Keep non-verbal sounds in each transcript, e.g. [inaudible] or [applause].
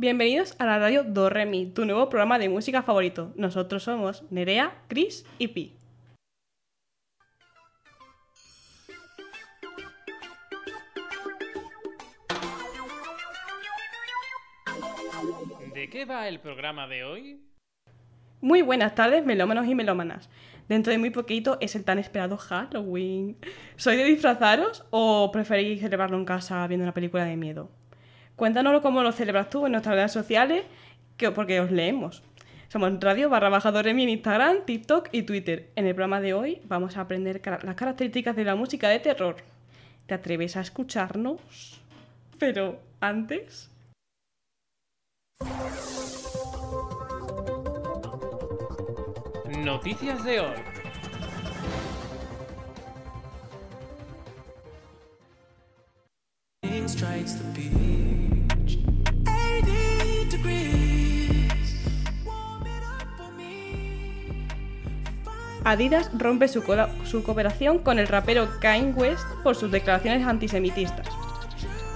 Bienvenidos a la radio Do Re Mi, tu nuevo programa de música favorito. Nosotros somos Nerea, Chris y Pi. ¿De qué va el programa de hoy? Muy buenas tardes, melómanos y melómanas. Dentro de muy poquito es el tan esperado Halloween. ¿Soy de disfrazaros o preferís celebrarlo en casa viendo una película de miedo? Cuéntanoslo cómo lo celebras tú en nuestras redes sociales, que, porque os leemos. Somos Radio barra bajadores en Instagram, TikTok y Twitter. En el programa de hoy vamos a aprender las características de la música de terror. ¿Te atreves a escucharnos? Pero antes... Noticias de hoy. strikes the beach. Adidas rompe su, cooperación con el rapero Kanye West por sus declaraciones antisemitistas.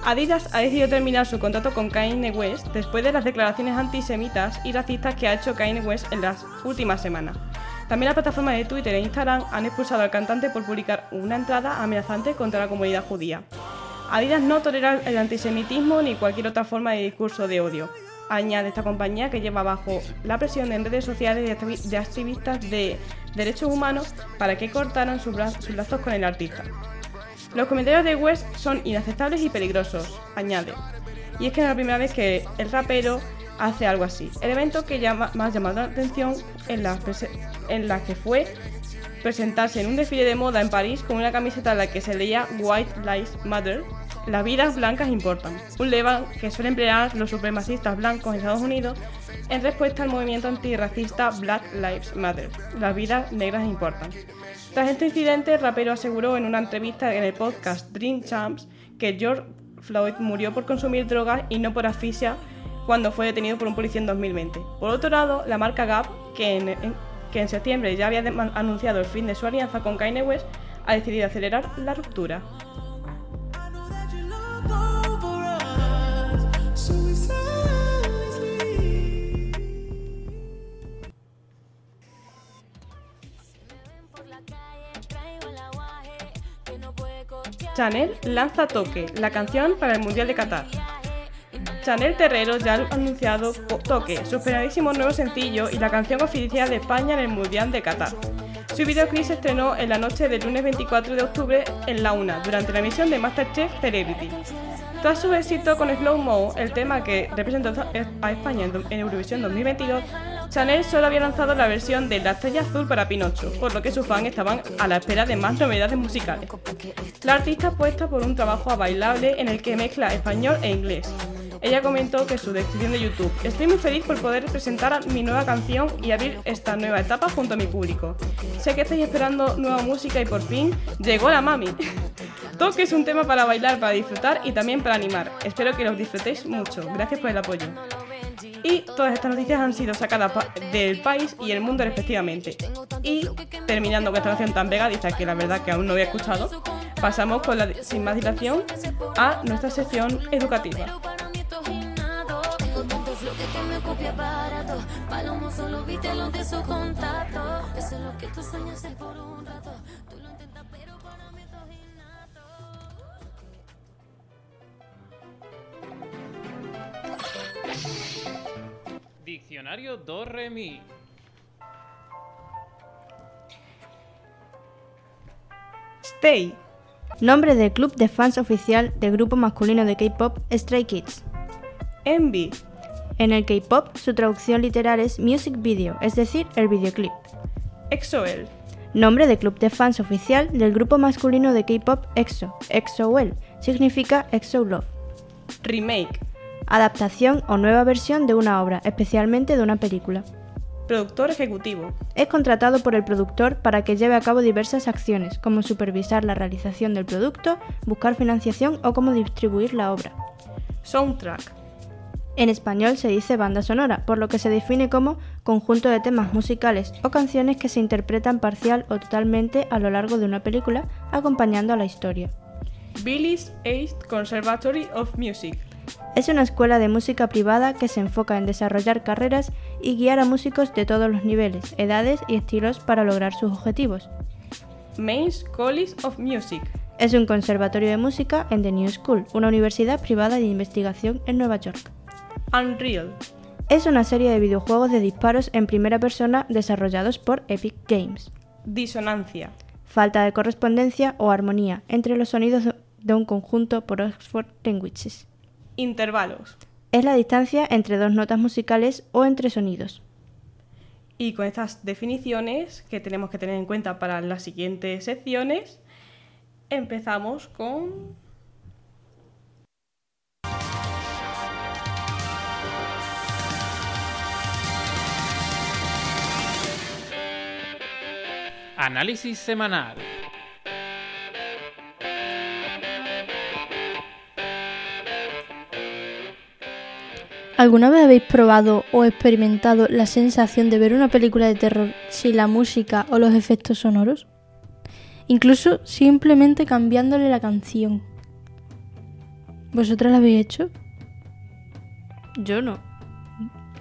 Adidas ha decidido terminar su contrato con Kanye West después de las declaraciones antisemitas y racistas que ha hecho Kanye West en las últimas semanas. También las plataformas de Twitter e Instagram han expulsado al cantante por publicar una entrada amenazante contra la comunidad judía. Adidas no tolera el antisemitismo ni cualquier otra forma de discurso de odio. Añade esta compañía que lleva bajo la presión en redes sociales de activistas de derechos humanos para que cortaran sus, lazos con el artista. Los comentarios de West son inaceptables y peligrosos, añade. Y es que no es la primera vez que el rapero hace algo así. El evento que llama, más llamado la atención en la, en la que fue presentarse en un desfile de moda en París con una camiseta en la que se leía White Lives Matter, las vidas blancas importan, un lema que suelen emplear los supremacistas blancos en Estados Unidos en respuesta al movimiento antirracista Black Lives Matter, las vidas negras importan. Tras este incidente, el rapero aseguró en una entrevista en el podcast Dream Champs que George Floyd murió por consumir drogas y no por asfixia cuando fue detenido por un policía en 2020. Por otro lado, la marca Gap, que en, que en septiembre ya había anunciado el fin de su alianza con Kanye West, ha decidido acelerar la ruptura. Chanel lanza Toque, la canción para el Mundial de Qatar. Chanel Terrero ya ha anunciado Toque, su esperadísimo nuevo sencillo y la canción oficial de España en el Mundial de Qatar. Su videoclip se estrenó en la noche del lunes 24 de octubre en la una, durante la emisión de Masterchef Celebrity. Tras su éxito con Slow Mo, el tema que representó a España en Eurovisión 2022, Chanel solo había lanzado la versión de La Estrella Azul para Pinocho, por lo que sus fans estaban a la espera de más novedades musicales. La artista apuesta por un trabajo bailable en el que mezcla español e inglés. Ella comentó que su descripción de YouTube, estoy muy feliz por poder presentar a mi nueva canción y abrir esta nueva etapa junto a mi público. Sé que estáis esperando nueva música y por fin llegó la mami. [laughs] Toque es un tema para bailar, para disfrutar y también para animar. Espero que los disfrutéis mucho. Gracias por el apoyo. Y todas estas noticias han sido sacadas del país y el mundo respectivamente. Y terminando con esta canción tan pegadiza que la verdad que aún no había escuchado, pasamos con la, sin más dilación a nuestra sección educativa. Diccionario do re mi. Stay. Nombre del club de fans oficial del grupo masculino de K-pop Stray Kids. Envy. En el K-pop, su traducción literal es music video, es decir, el videoclip. EXO-L. Nombre de club de fans oficial del grupo masculino de K-pop EXO, EXO-L, significa EXO Love. Remake. Adaptación o nueva versión de una obra, especialmente de una película. Productor ejecutivo. Es contratado por el productor para que lleve a cabo diversas acciones, como supervisar la realización del producto, buscar financiación o cómo distribuir la obra. Soundtrack. En español se dice banda sonora, por lo que se define como conjunto de temas musicales o canciones que se interpretan parcial o totalmente a lo largo de una película, acompañando a la historia. Billy's East Conservatory of Music. Es una escuela de música privada que se enfoca en desarrollar carreras y guiar a músicos de todos los niveles, edades y estilos para lograr sus objetivos. Mains College of Music. Es un conservatorio de música en The New School, una universidad privada de investigación en Nueva York. Unreal. Es una serie de videojuegos de disparos en primera persona desarrollados por Epic Games. Disonancia. Falta de correspondencia o armonía entre los sonidos de- de un conjunto por Oxford Languages. Intervalos. Es la distancia entre dos notas musicales o entre sonidos. Y con estas definiciones que tenemos que tener en cuenta para las siguientes secciones, empezamos con... Análisis semanal. ¿Alguna vez habéis probado o experimentado la sensación de ver una película de terror sin la música o los efectos sonoros? Incluso simplemente cambiándole la canción. ¿Vosotras la habéis hecho? Yo no.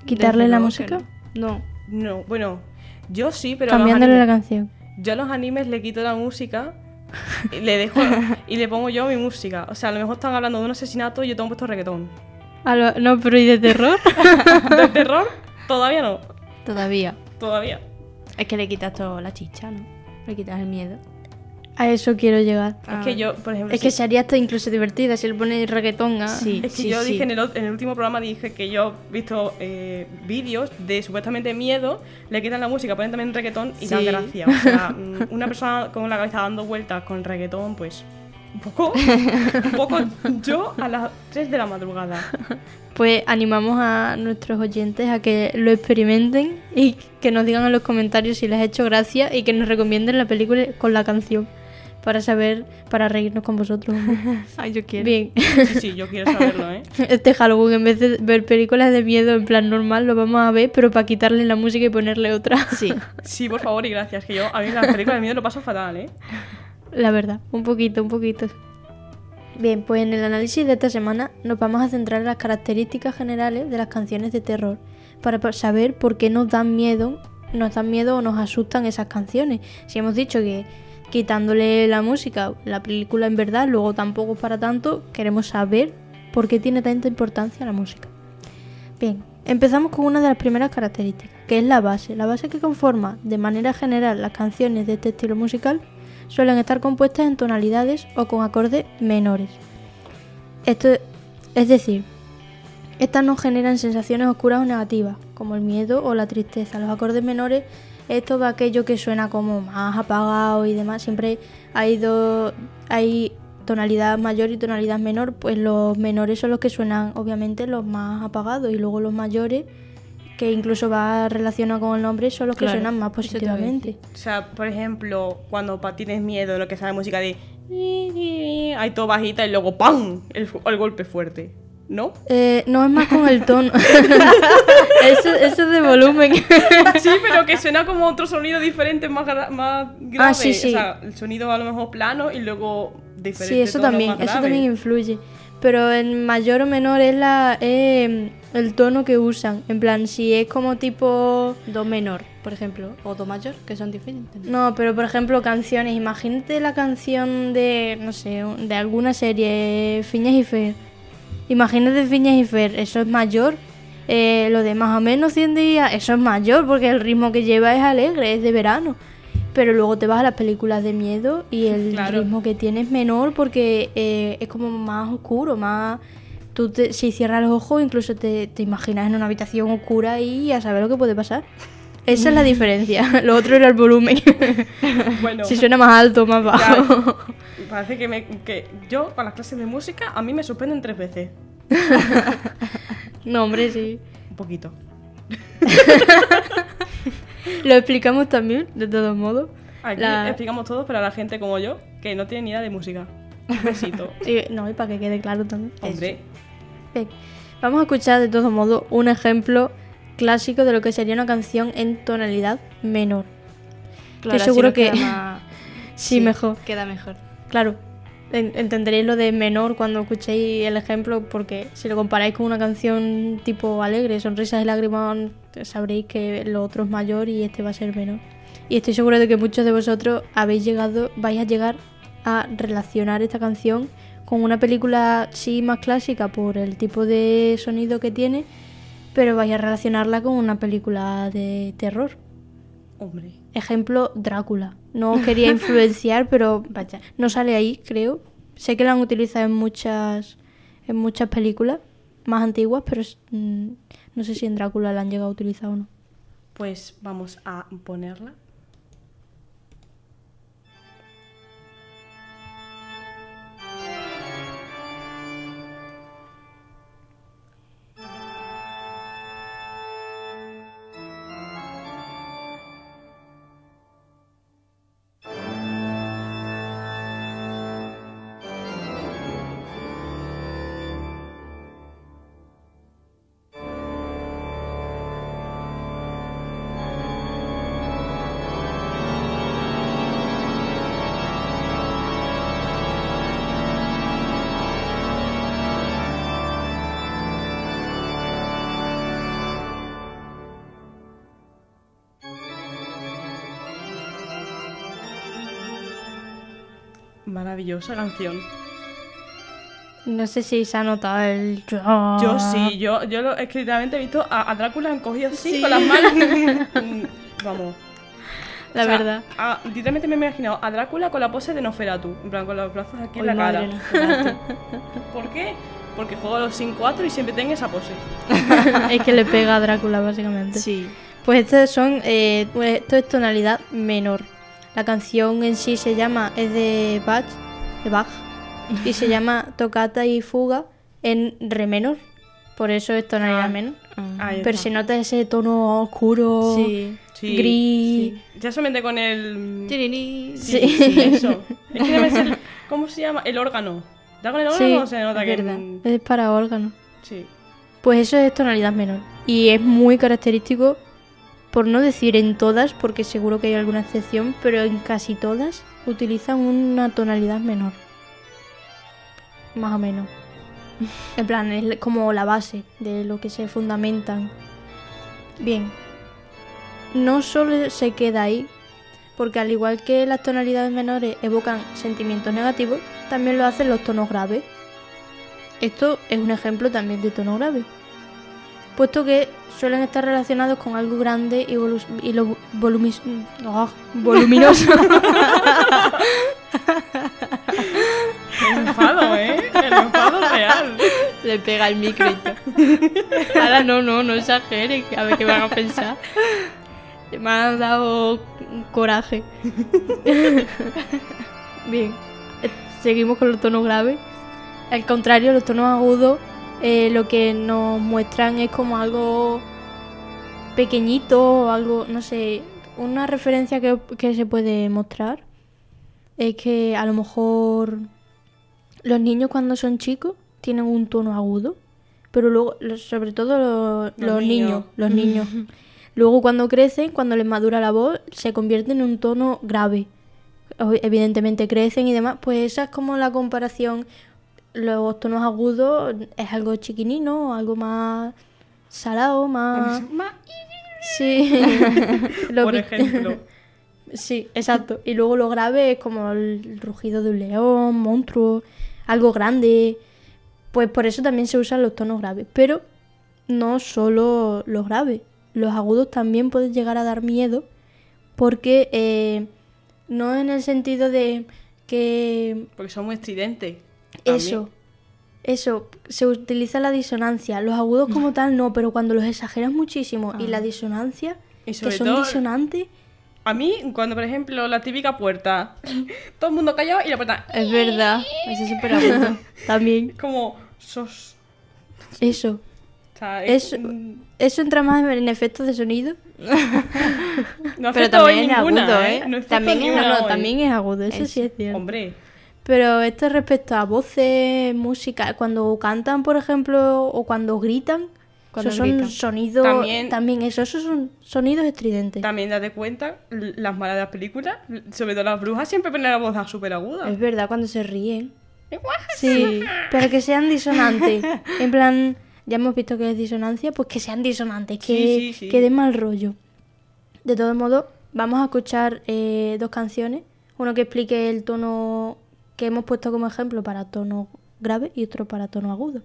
¿Quitarle Desde la música? No. No, bueno, yo sí, pero Cambiándole la canción. yo a los animes le quito la música y le dejo [laughs] y le pongo yo mi música. O sea, a lo mejor están hablando de un asesinato y yo tengo puesto reggaetón. Lo- no, pero ¿y de terror? [laughs] ¿De terror? Todavía no. Todavía. Todavía. Es que le quitas toda la chicha, ¿no? Le quitas el miedo. A eso quiero llegar. Es que yo, por ejemplo, Es que sí- sería hasta incluso divertida si le pones reggaetón a... Sí. Es que yo dije en el, o- en el último programa dije que yo he visto eh, vídeos de supuestamente miedo, le quitan la música, ponen también reggaetón y dan Sí. gracia. O sea, [laughs] mm, una persona con la cabeza dando vueltas con reggaetón, pues un poco, un poco yo a las 3 de la madrugada. Pues animamos a nuestros oyentes a que lo experimenten y que nos digan en los comentarios si les ha hecho gracia y que nos recomienden la película con la canción para saber, para reírnos con vosotros. [laughs] Ay, yo quiero. Bien, Sí, sí, yo quiero saberlo, ¿eh? [laughs] este Halloween en vez de ver películas de miedo en plan normal lo vamos a ver, pero para quitarle la música y ponerle otra. Sí. Sí, por favor y gracias, que yo a mí las películas de miedo lo paso fatal, ¿eh? La verdad, un poquito, un poquito. Bien, pues en el análisis de esta semana nos vamos a centrar en las características generales de las canciones de terror para pa- saber por qué nos dan miedo, nos dan miedo o nos asustan esas canciones. Si hemos dicho que quitándole la música, la película en verdad, luego tampoco es para tanto, queremos saber por qué tiene tanta importancia la música. Bien, empezamos con una de las primeras características, que es la base. La base que conforma de manera general las canciones de este estilo musical suelen estar compuestas en tonalidades o con acordes menores. Esto es decir, estas no generan sensaciones oscuras o negativas, como el miedo o la tristeza. Los acordes menores es todo aquello que suena como más apagado y demás. Siempre hay dos, hay tonalidad mayor y tonalidad menor, pues los menores son los que suenan obviamente los más apagados y luego los mayores que incluso va relacionado con el nombre son los que Claro, suenan más positivamente. O sea, por ejemplo, cuando pa- tienes miedo, lo que sale música de... Hay todo bajita y luego ¡pam! El, golpe fuerte, ¿no? Eh, no es más con el tono. [laughs] eso, eso es de volumen. Sí, pero que suena como otro sonido diferente, más, más grave. Ah, sí, sí. O sea, el sonido a lo mejor plano y luego diferente. sí, eso también, eso también influye. Pero en mayor o menor es la es el tono que usan. En plan, si es como tipo Do menor, por ejemplo, o do mayor, que son diferentes. ¿no? Pero por ejemplo, canciones. Imagínate la canción de, no sé, de alguna serie, Fiñas y Fer. Imagínate Fiñas y Fer, eso es mayor. Eh, lo de más o menos 100 días, eso es mayor porque el ritmo que lleva es alegre, es de verano. Pero luego te vas a las películas de miedo y el [laughs] Claro. ritmo que tiene es menor porque eh, es como más oscuro, más... Tú te- si cierras los ojos incluso te, te imaginas en una habitación oscura y a saber lo que puede pasar. Esa es la [laughs] diferencia. [laughs] Lo otro era el volumen. Bueno, si suena más alto o más bajo. parece que, me, que yo con las clases de música a mí me suspenden tres veces. no, hombre, sí. Un poquito. [laughs] Lo explicamos también, de todos modos. Aquí La- explicamos todo para la gente como yo, que no tiene ni idea de música. Un besito. [laughs] Y- no, y para que quede claro también. Hombre. Bien. Vamos a escuchar de todos modos un ejemplo clásico de lo que sería una canción en tonalidad menor. Claro, así seguro nos que- [laughs] más- Sí, mejor. Queda mejor. Claro, entenderéis lo de menor cuando escuchéis el ejemplo, porque si lo comparáis con una canción tipo alegre, sonrisas y lágrimas, sabréis que lo otro es mayor y este va a ser menor. Y estoy seguro de que muchos de vosotros habéis llegado, vais a llegar a relacionar esta canción con una película sí más clásica por el tipo de sonido que tiene, pero vais a relacionarla con una película de terror. Hombre. Ejemplo, Drácula. No quería [laughs] influenciar, pero vaya, no sale ahí, creo. Sé que la han utilizado en muchas, en muchas películas más antiguas, pero es- mm, no sé si en Drácula la han llegado a utilizar o no. Pues vamos a ponerla. Maravillosa canción. No sé si se ha notado el... Yo sí, yo, yo lo, es que literalmente he visto a, a Drácula han cogido así con las manos. [laughs] Mm, Vamos. La O sea, verdad. a- literalmente me he imaginado a Drácula con la pose de Noferatu. En plan, con los brazos aquí en la cara. ¿Por qué? Porque juego a los Sin 4 y siempre tengo esa pose. [laughs] es que le pega a Drácula, básicamente. Sí. Pues estas son, eh, pues esto es tonalidad menor. La canción en sí se llama, es de Bach, de Bach, y se [laughs] llama Tocata y Fuga en re menor. Por eso es tonalidad Ah. menor. Ahí Pero se nota ese tono oscuro, Sí. Sí. gris. Ya solamente con el. Sí, Sí. sí, eso. Es que debe ser. ¿Cómo se llama? El órgano. ¿Da con el Sí, órgano o se nota es que. verdad. Es para órgano. Sí. Pues eso es tonalidad menor. Y es muy característico, por no decir en todas, porque seguro que hay alguna excepción, pero en casi todas utilizan una tonalidad menor. Más o menos. [laughs] En plan, es como la base de lo que se fundamentan. Bien. No solo se queda ahí, porque al igual que las tonalidades menores evocan sentimientos negativos, también lo hacen los tonos graves. Esto es un ejemplo también de tono grave, puesto que suelen estar relacionados con algo grande y, volu- y lo volumis- ah, voluminoso. [laughs] El enfado, ¿eh? El enfado real. Le pega el micro y todo. Ahora no, no, no exagere, a ver qué van a pensar. Me ha dado coraje. [laughs] Bien, eh, seguimos con los tonos graves. Al contrario, los tonos agudos eh, lo que nos muestran es como algo pequeñito, o algo, no sé, una referencia que, que se puede mostrar es que a lo mejor los niños cuando son chicos tienen un tono agudo, pero luego, sobre todo lo- los, Los niños, niños. los [laughs] niños. luego cuando crecen, cuando les madura la voz, se convierten en un tono grave. Evidentemente crecen y demás, pues esa es como la comparación. Los tonos agudos es algo chiquinino, algo más salado, más... Sí. [laughs] Por ejemplo. Sí, exacto. Y luego lo grave es como el rugido de un león, monstruo, algo grande. Pues por eso también se usan los tonos graves. Pero no solo los graves. Los agudos también pueden llegar a dar miedo. Porque eh, no en el sentido de que Porque son muy estridentes. Eso, eso, se utiliza la disonancia. Los agudos como [laughs] tal no, pero cuando los exageras muchísimo y la disonancia, Y que son disonantes, A mí, cuando por ejemplo la típica puerta, [laughs] todo el mundo callado y la puerta. Es verdad. Eso es súper agudo. [laughs] también Como. Sos. eso. O sea, es- Eso, eso entra más en efectos de sonido. no Pero también es ninguna, agudo, ¿eh? ¿eh? No También es No, también es agudo, eso, Eso. sí es cierto. Hombre. Pero esto respecto a voces, música, cuando cantan, por ejemplo, o cuando gritan, Cuando esos son sonidos. También- También, eso, esos son sonidos estridentes. También date cuenta, las malas de las películas, sobre todo las brujas, siempre ponen la voz súper aguda. Es verdad, cuando se ríen. Sí, pero que sean disonantes. En plan, ya hemos visto que es disonancia, pues que sean disonantes, que, Sí, sí, sí. que den mal rollo. De todos modos, vamos a escuchar eh, dos canciones. Uno que explique el tono que hemos puesto como ejemplo para tono grave y otro para tono agudo.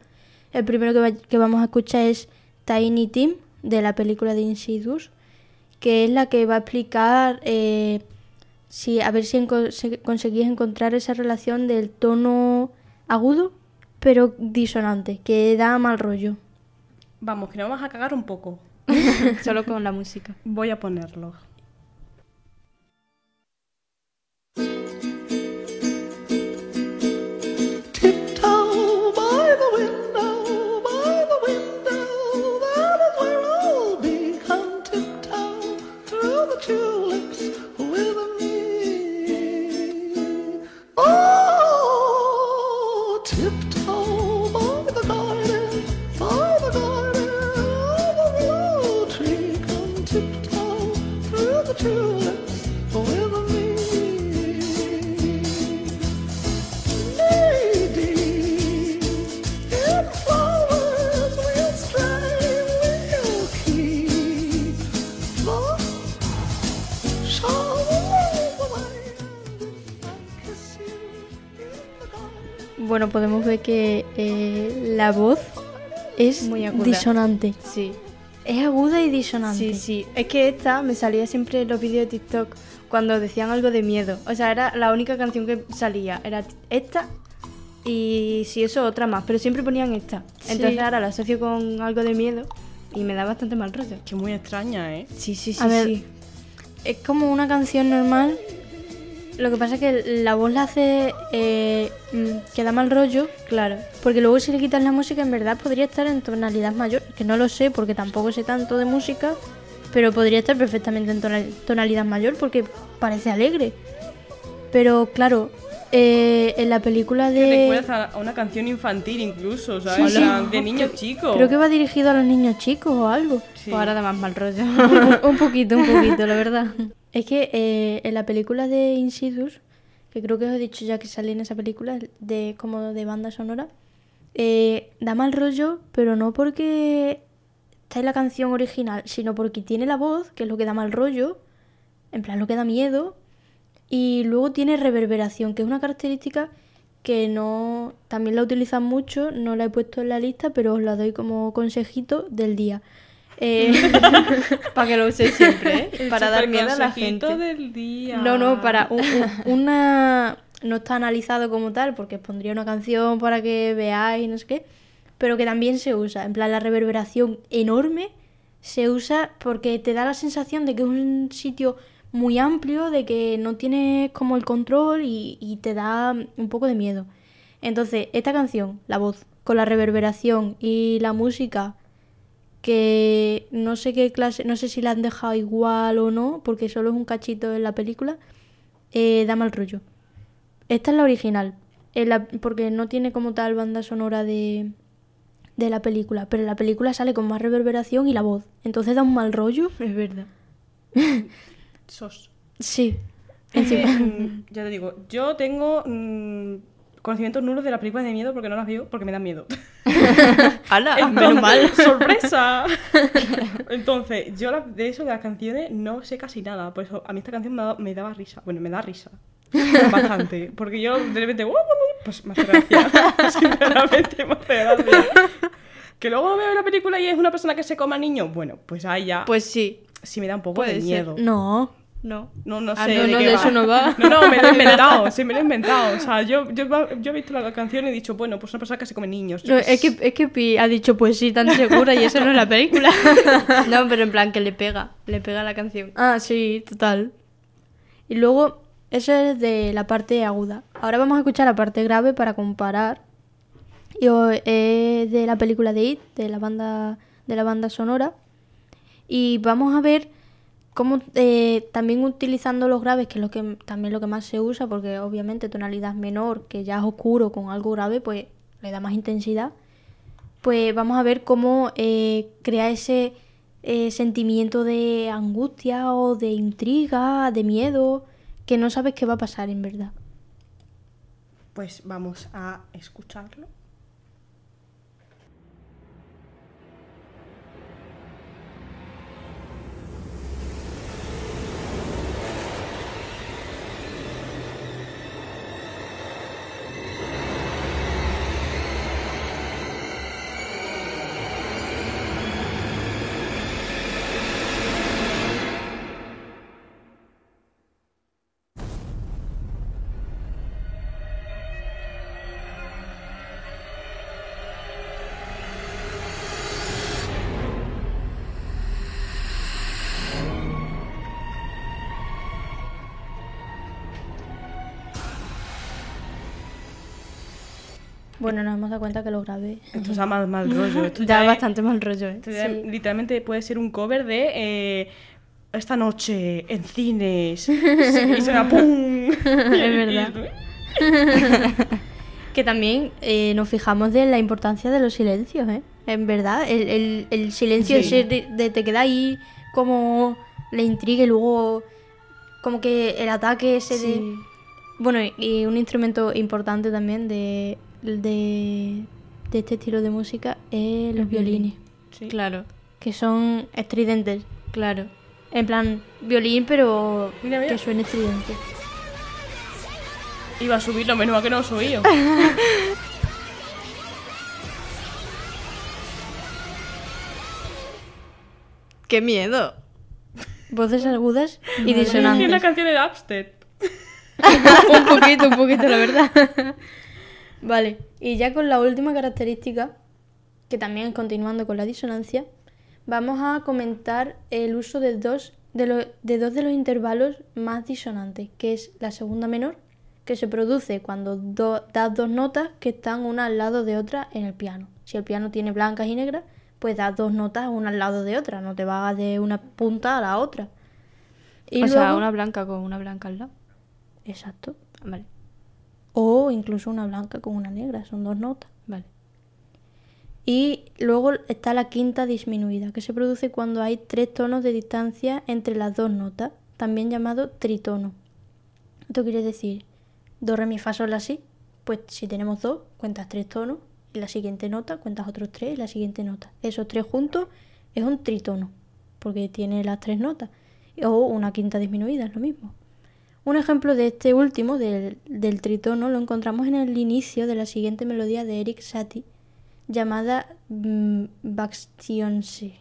El primero que, va- que vamos a escuchar es Tiny Tim de la película de Insidious, que es la que va a explicar eh, si a ver si enco- conseguís encontrar esa relación del tono agudo pero disonante, que da mal rollo. Vamos, que nos vamos a cagar un poco. [laughs] Solo con la música. Voy a ponerlo. Bueno, podemos ver que eh, la voz es Muy aguda. disonante. Sí. Es aguda y disonante. Sí, sí. Es que esta me salía siempre en los vídeos de TikTok cuando decían algo de miedo. O sea, era la única canción que salía. Era esta y si eso otra más. Pero siempre ponían esta. Entonces Sí. ahora la asocio con algo de miedo y me da bastante mal rollo. Que muy extraña, ¿eh? Sí, sí, sí, A ver, sí. Es como una canción normal. Lo que pasa es que la voz la hace eh, mm, que da mal rollo, Claro. porque luego si le quitas la música en verdad podría estar en tonalidad mayor, que no lo sé porque tampoco sé tanto de música, pero podría estar perfectamente en tonal- tonalidad mayor porque parece alegre. Pero claro, eh, en la película Que de... recuerdas a a una canción infantil incluso, ¿sabes? Sí, sí. de niños chicos. Creo que va dirigido a los niños chicos o algo. Sí. Pues ahora da más mal rollo. un, [laughs] un poquito, un poquito, la verdad. Es que eh, en la película de Insidious, que creo que os he dicho ya que sale en esa película, de como de banda sonora, eh, da mal rollo, pero no porque está en la canción original, sino porque tiene la voz, que es lo que da mal rollo, en plan lo que da miedo, y luego tiene reverberación, que es una característica que no también la utilizan mucho, no la he puesto en la lista, pero os la doy como consejito del día. Eh, [laughs] para que lo uséis siempre, ¿eh? Para dar miedo a la gente. del día. No, no, para un- un- una... No está analizado como tal, porque pondría una canción para que veáis, no sé qué, pero que también se usa. En plan, la reverberación enorme se usa porque te da la sensación de que es un sitio muy amplio, de que no tienes como el control y, y te da un poco de miedo. Entonces, esta canción, la voz, con la reverberación y la música que no sé qué clase, no sé si la han dejado igual o no, porque solo es un cachito en la película, eh, da mal rollo. Esta es la original, en la- porque no tiene como tal banda sonora de, de la película, pero en la película sale con más reverberación y la voz, entonces da un mal rollo. [laughs] Es verdad. [laughs] Sos. Sí, Es que, encima. [laughs] ya te digo, yo tengo mm, conocimientos nulos de las películas de miedo porque no las veo porque me dan miedo. [laughs] ¡Hala! [laughs] Entonces, Menos mal. [laughs] ¡Sorpresa! Entonces, yo la- de eso, de las canciones, no sé casi nada. Por eso, a mí esta canción me, da- me daba risa. Bueno, me da risa. Bastante. Porque yo de repente, "Uh, uh, uh", pues me hace gracia. Sinceramente, me hace gracia. Que luego veo la película y es una persona que se coma niños. Bueno, pues ahí ya Pues sí. sí me da un poco puede de ser. miedo. No, No. No, no sé. Ah, no, de no, qué de va. eso no va. No, no, me lo he [laughs] inventado. Sí, me lo he inventado. O sea, yo, yo, yo he visto la canción y he dicho, bueno, pues una persona que se come niños. No, es que, es que Pi ha dicho pues sí, tan segura y eso no es la película. [laughs] No, pero en plan que le pega. Le pega la canción. Ah, sí, total. Y luego, eso es de la parte aguda. Ahora vamos a escuchar la parte grave para comparar. Y es de la película de It, de la banda, de la banda sonora. Y vamos a ver cómo eh, también utilizando los graves, que es lo que también lo que más se usa, porque obviamente tonalidad menor, que ya es oscuro con algo grave, pues le da más intensidad. Pues vamos a ver cómo eh, crea ese eh, sentimiento de angustia o de intriga, de miedo, que no sabes qué va a pasar en verdad. Pues vamos a escucharlo. Bueno, nos hemos dado cuenta que lo grabé. Esto da mal, mal rollo. Esto ya es- bastante mal rollo, ¿eh? ya Sí. Literalmente puede ser un cover de eh, esta noche en cines. [laughs] y suena ¡pum! Es [laughs] verdad. [laughs] Que también eh, nos fijamos de la importancia de los silencios, ¿eh? En verdad, el, el- el silencio Sí. ese de, de te queda ahí como la intriga y luego como que el ataque ese de... Sí. Bueno, y un instrumento importante también de, de, de este estilo de música es los violines, Sí. Claro, que son estridentes. claro. En plan, violín, pero Mira, mira. que suene estridente. Iba a subirlo, menos mal que no lo subí. [laughs] ¡Qué miedo! Voces agudas y Que la disonantes. canción era Upstead. [laughs] un poquito, un poquito, la verdad. [laughs] vale, y ya con la última característica, que también continuando con la disonancia, vamos a comentar el uso de dos de, lo- de dos de los intervalos más disonantes, que es la segunda menor, que se produce cuando do- das dos notas que están una al lado de otra en el piano. Si el piano tiene blancas y negras, pues das dos notas una al lado de otra, no te vas de una punta a la otra. Y o sea, una blanca con una blanca al lado. Exacto. Vale, O incluso una blanca con una negra, son dos notas. vale. Y luego está la quinta disminuida, que se produce cuando hay tres tonos de distancia entre las dos notas, también llamado tritono. Esto quiere decir do, re, mi, fa, sol, la, si. Pues si tenemos dos, cuentas tres tonos, y la siguiente nota cuentas otros tres, y la siguiente nota. Esos tres juntos es un tritono, porque tiene las tres notas. O una quinta disminuida, es lo mismo. Un ejemplo de este último, del, del tritono, lo encontramos en el inicio de la siguiente melodía de Eric Satie, llamada mm, Baxtionse.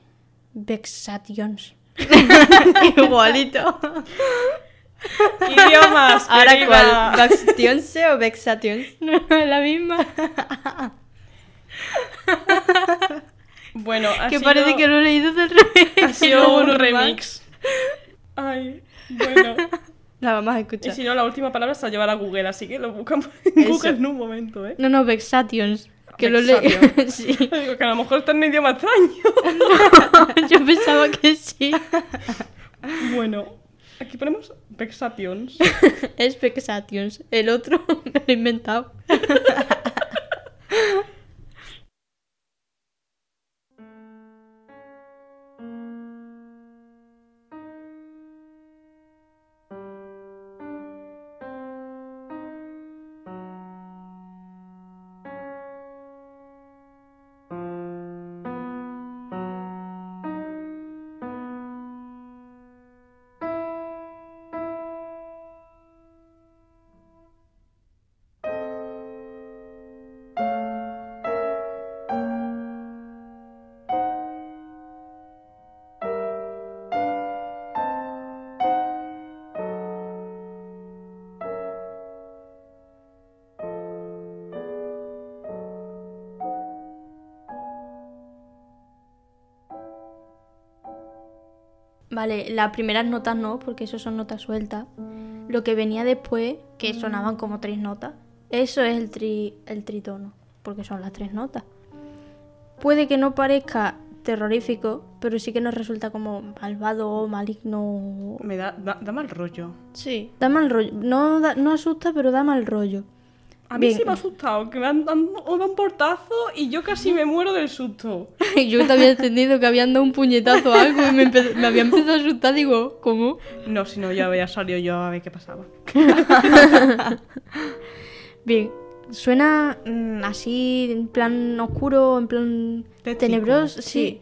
Vexations. [laughs] Igualito. [laughs] Idiomas, Ahora querida. cuál, ¿Baxtionse o Vexation? [laughs] la misma. Bueno, ha que sido, parece que lo he leído del revés. ha sido No, un remix. Ay, bueno. La vamos a Y si no, la última palabra se la lleva a Google, así que lo buscamos en Eso. Google en un momento, ¿eh? No, no, Vexations. Que lo [laughs] sí. [laughs] Digo que a lo mejor está en un idioma extraño. [laughs] Yo pensaba que sí. Bueno, aquí ponemos Vexations. Es Vexations. El otro me lo he inventado. Vale, las primeras notas no, porque eso son notas sueltas. Lo que venía después, que sonaban como tres notas, eso es el, tri- el tritono, porque son las tres notas. Puede que no parezca terrorífico, pero sí que nos resulta como malvado, maligno. Me da, da, da mal rollo. Sí. Da mal rollo. No, da- no asusta, pero da mal rollo. A mí Bien. sí me ha asustado, que me han dado un portazo y yo casi me muero del susto. [laughs] Yo te había entendido que habían dado un puñetazo o algo y me, había empezado a asustar. Digo, ¿cómo? No, si no, ya había salido yo a ver qué pasaba. [laughs] Bien, suena mm, así, en plan oscuro, en plan tenebroso, sí. sí.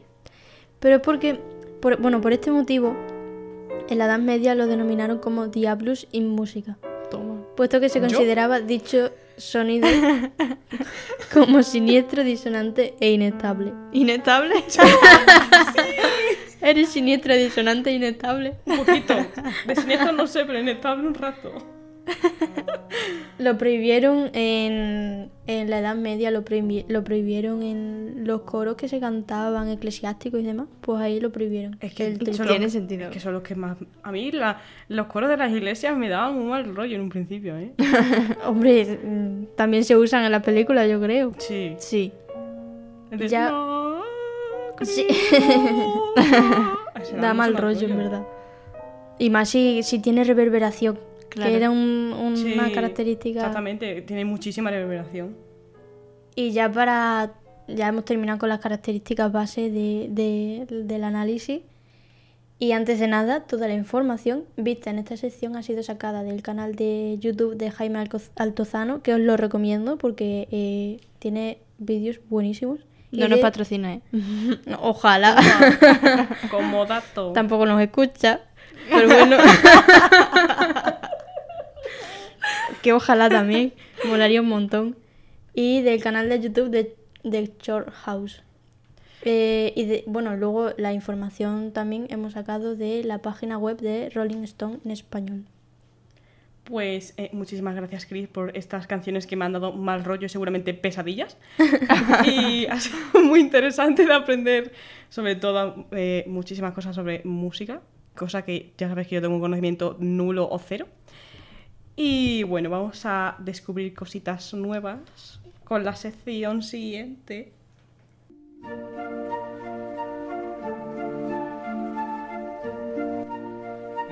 Pero es porque, por- bueno, por este motivo, en la Edad Media lo denominaron como Diablus in Música, Toma. puesto que se ¿Yo? consideraba dicho sonido [laughs] como siniestro, disonante e inestable. Inestable. [laughs] Eres siniestro, disonante e inestable. Un poquito. [laughs] De siniestro no sé, pero inestable un rato. Lo prohibieron en, en la Edad Media, lo, prohibi- lo prohibieron en los coros que se cantaban, eclesiásticos y demás. Pues ahí lo prohibieron. Es que El tiene los- sentido. es que son los que más. A mí la- los coros de las iglesias me daban un mal rollo en un principio, ¿eh? [laughs] Hombre, también se usan en la película, yo creo. Sí. Sí. Entonces, Ya- no, Sí. [laughs] Da mal rollo, en verdad. Y más si, si tiene reverberación, Claro. que era un- una Sí, característica. Exactamente, tiene muchísima reverberación. Y ya para. Ya hemos terminado con las características base de, de- del análisis. Y antes de nada, toda la información vista en esta sección ha sido sacada del canal de YouTube de Jaime Altozano, que os lo recomiendo porque eh, tiene vídeos buenísimos. No nos de- patrocina, [laughs] ¿eh? No, Ojalá. [laughs] Como dato. Tampoco nos escucha. Pero bueno. [laughs] que ojalá también. [laughs] Molaría un montón. Y del canal de YouTube de, de Short House. Eh, y de- bueno, luego la información también hemos sacado de la página web de Rolling Stone en español. Pues eh, muchísimas gracias, Chris, por estas canciones que me han dado mal rollo, seguramente pesadillas. [laughs] y ha sido muy interesante de aprender, sobre todo, eh, muchísimas cosas sobre música, cosa que ya sabes que yo tengo un conocimiento nulo o cero. Y bueno, vamos a descubrir cositas nuevas con la sección siguiente.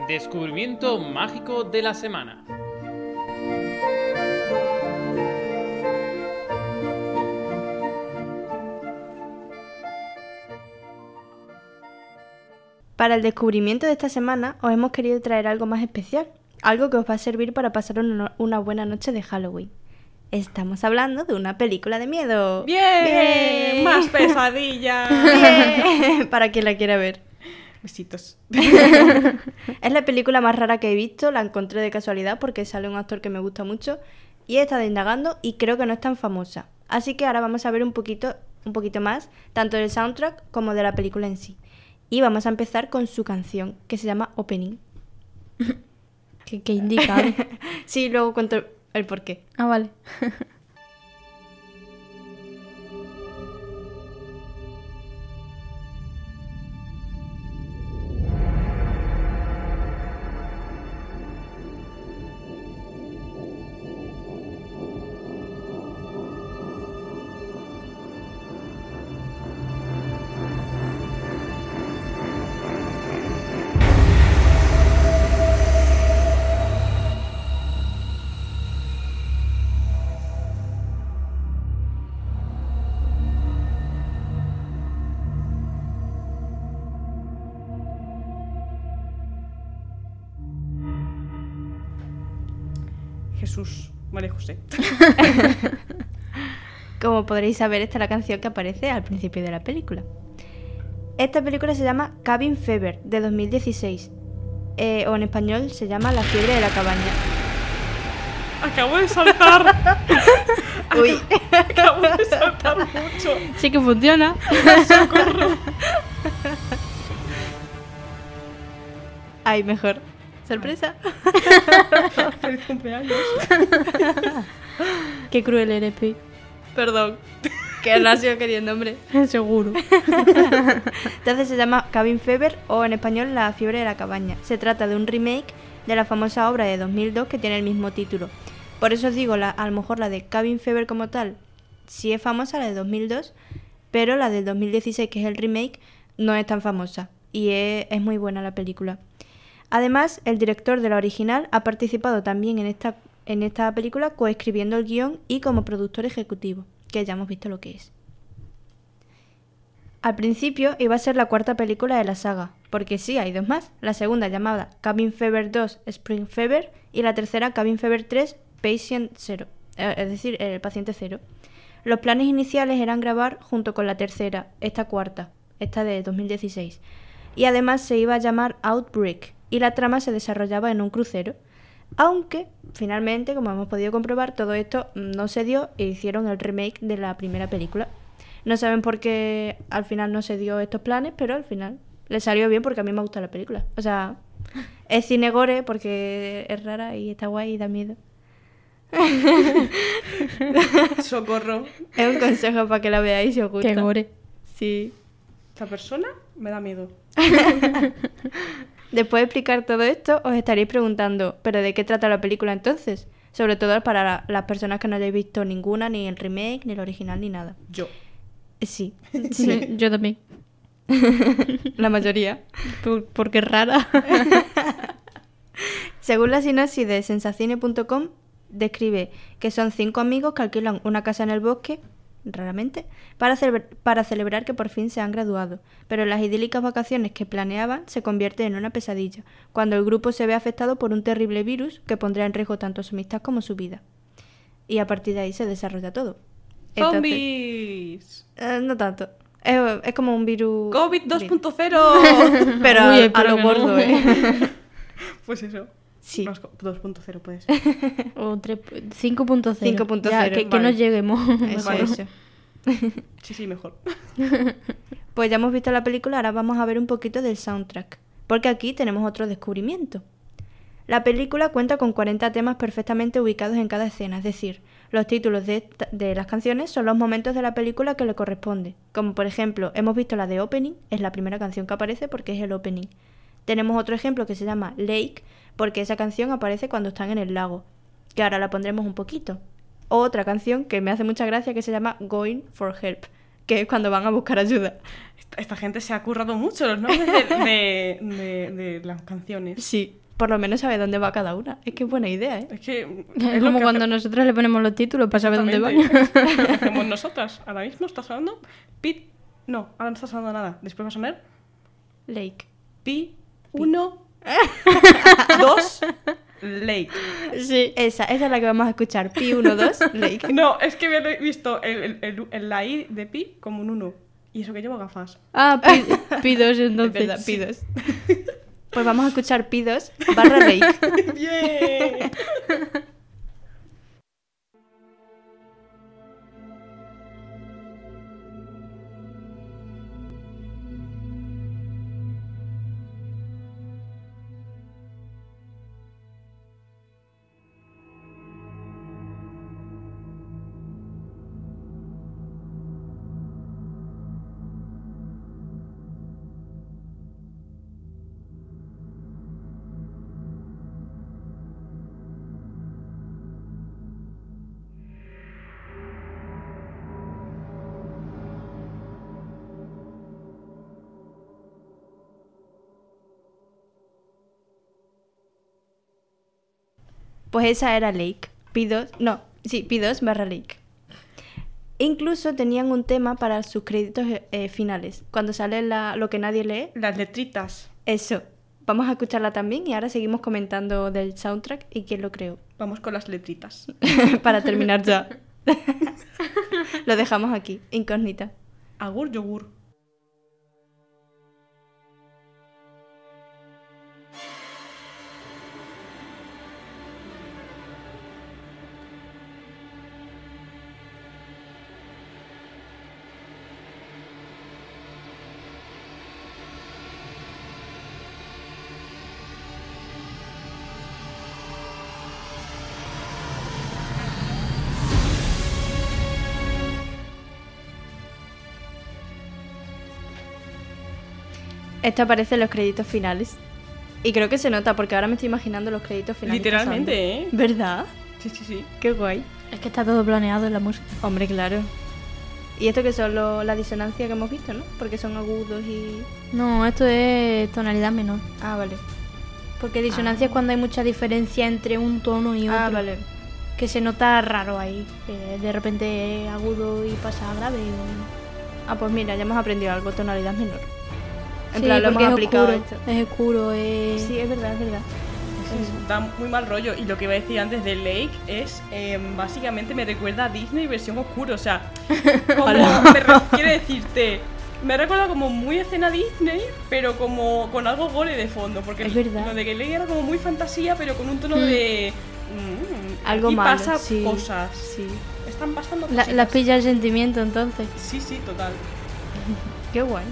Descubrimiento mágico de la semana. Para el descubrimiento de esta semana os hemos querido traer algo más especial, algo que os va a servir para pasar una, buena noche de Halloween. Estamos hablando de una película de miedo. ¡Bien! ¡Bien! ¡Más [laughs] pesadillas! ¡Bien! para quien la quiera ver. Besitos. [laughs] Es la película más rara que he visto, la encontré de casualidad porque sale un actor que me gusta mucho y he estado indagando y creo que no es tan famosa. Así que ahora vamos a ver un poquito, un poquito más, tanto del soundtrack como de la película en sí. Y vamos a empezar con su canción, que se llama Opening. [laughs] Que, que indica. [laughs] Sí, luego cuento el porqué. ah, vale. [laughs] [laughs] Como podréis saber, esta es la canción que aparece al principio de la película. Esta película se llama Cabin Fever, de 2016. eh, o en español se llama La fiebre de la cabaña. Acabo de saltar. [laughs] Uy, Acabo de saltar mucho. Sí que funciona. ay, mejor. Sorpresa. [laughs] Feliz cumpleaños. Qué cruel eres, Pi. Perdón. Que no ha sido queriendo, hombre. [laughs] Seguro. [laughs] Entonces se llama Cabin Fever o en español La fiebre de la cabaña. Se trata de un remake de la famosa obra de 2002 que tiene el mismo título. Por eso os digo, la, a lo mejor la de Cabin Fever como tal, sí es famosa, la de 2002, pero la del 2016, que es el remake, no es tan famosa. Y es, es muy buena la película. Además, el director de la original ha participado también en esta, en esta película coescribiendo el guion y como productor ejecutivo, que ya hemos visto lo que es. Al principio iba a ser la cuarta película de la saga, porque sí, hay dos más. La segunda llamada Cabin Fever 2 Spring Fever y la tercera Cabin Fever 3 Patient Zero. eh, es decir, el paciente cero. Los planes iniciales eran grabar junto con la tercera, esta cuarta, esta de 2016. Y además se iba a llamar Outbreak y la trama se desarrollaba en un crucero. Aunque, finalmente, como hemos podido comprobar, todo esto no se dio e hicieron el remake de la primera película. No saben por qué al final no se dio estos planes, pero al final le salió bien porque a mí me gusta la película. O sea, [laughs] es cine gore porque es rara y está guay y da miedo. [laughs] Socorro. Es un consejo para que la veáis si os gusta. Qué gore. Sí. Esta persona me da miedo. [laughs] Después de explicar todo esto, os estaréis preguntando, ¿pero de qué trata la película entonces? Sobre todo para la- las personas que no hayáis visto ninguna, ni el remake, ni el original, ni nada. Yo. Sí, [laughs] sí, Yo también. [laughs] la mayoría. Por- porque es rara. [laughs] Según la sinopsis de sensacine.com, describe que son cinco amigos que alquilan una casa en el bosque, raramente, para, para celebrar que por fin se han graduado. Pero las idílicas vacaciones que planeaban se convierten en una pesadilla, cuando el grupo se ve afectado por un terrible virus que pondrá en riesgo tanto su amistad como su vida. Y a partir de ahí se desarrolla todo. Entonces- ¡Zombies! Eh, no tanto. Es, es como un virus... COVID 2.0. [laughs] Pero Uy, a- a, lo no. gordo, ¿eh? [laughs] pues eso. Sí. Más co- 2.0 puede ser. [laughs] O tres- 5.0. 5.0, Ya, Que, que vale. no lleguemos. Eso, Vale. eso. [laughs] Sí, sí, mejor. [laughs] Pues ya hemos visto la película, ahora vamos a ver un poquito del soundtrack, porque aquí tenemos otro descubrimiento. La película cuenta con 40 temas perfectamente ubicados en cada escena, es decir, los títulos de, esta- de las canciones son los momentos de la película que le corresponde. Como por ejemplo, hemos visto la de Opening, es la primera canción que aparece porque es el opening. Tenemos otro ejemplo que se llama Lake, porque esa canción aparece cuando están en el lago, que ahora la pondremos un poquito. Otra canción que me hace mucha gracia que se llama Going for Help, que es cuando van a buscar ayuda. Esta, esta gente se ha currado mucho los nombres de, de- de- de las canciones. Sí, por lo menos sabe dónde va cada una. Es que es buena idea, ¿eh? Es que. Es como cuando nosotros le ponemos los títulos para saber dónde van. Lo hacemos nosotras. Ahora mismo está sonando. Pit. No, ahora no está sonando nada. Después va a sonar. Lake. Pi. 1. [laughs] 2. Lake. Sí. Esa, esa es la que vamos a escuchar. Pi 1, 2, [laughs] Lake. No, es que había visto el, el, el- el- la I de pi como un 1. Y eso que llevo gafas. Ah, pi- pidos [laughs] Es entonces. verdad, Pi 2. Pues vamos a escuchar Pi 2 barra Lake. ¡Bien! Pues esa era Lake. Pi 2, no, sí, Pi 2 barra Lake. Incluso tenían un tema para sus créditos eh, finales. Cuando sale la- lo que nadie lee, Las letritas. eso. Vamos a escucharla también y ahora seguimos comentando del soundtrack y quién lo creó. Vamos con las letritas. [laughs] para terminar ya. [laughs] lo dejamos aquí, incógnita. Agur yogur. Esto aparece en los créditos finales. Y creo que se nota porque ahora me estoy imaginando los créditos finales. Literalmente, pasando. ¿eh? ¿Verdad? Sí, sí, sí. Qué guay. Es que está todo planeado en la música. Hombre, claro. Y esto que son lo- la disonancia que hemos visto, ¿no? Porque son agudos y... No, esto es tonalidad menor. Ah, vale. Porque disonancia es cuando hay mucha diferencia entre un tono y otro. Ah, vale. Que se nota raro ahí. que de repente es agudo y pasa a grave. o- Ah, pues mira, ya hemos aprendido algo, tonalidad menor. En Sí, plan, lo hemos porque es aplicado oscuro. esto. Es oscuro, es... Sí, es verdad, es verdad. es- da muy mal rollo. Y lo que iba a decir antes de Lake es, em, básicamente me recuerda a Disney versión oscuro. O sea, [laughs] como me re- quiero decirte, me recuerda como muy escena Disney, pero como con algo gore de fondo. Porque Es verdad. lo de que Lake era como muy fantasía, pero con un tono de... mm, Algo malo, pasa sí. cosas. Sí. Están pasando cosas. la pilla el sentimiento entonces. Sí, sí, total. [laughs] Qué guay.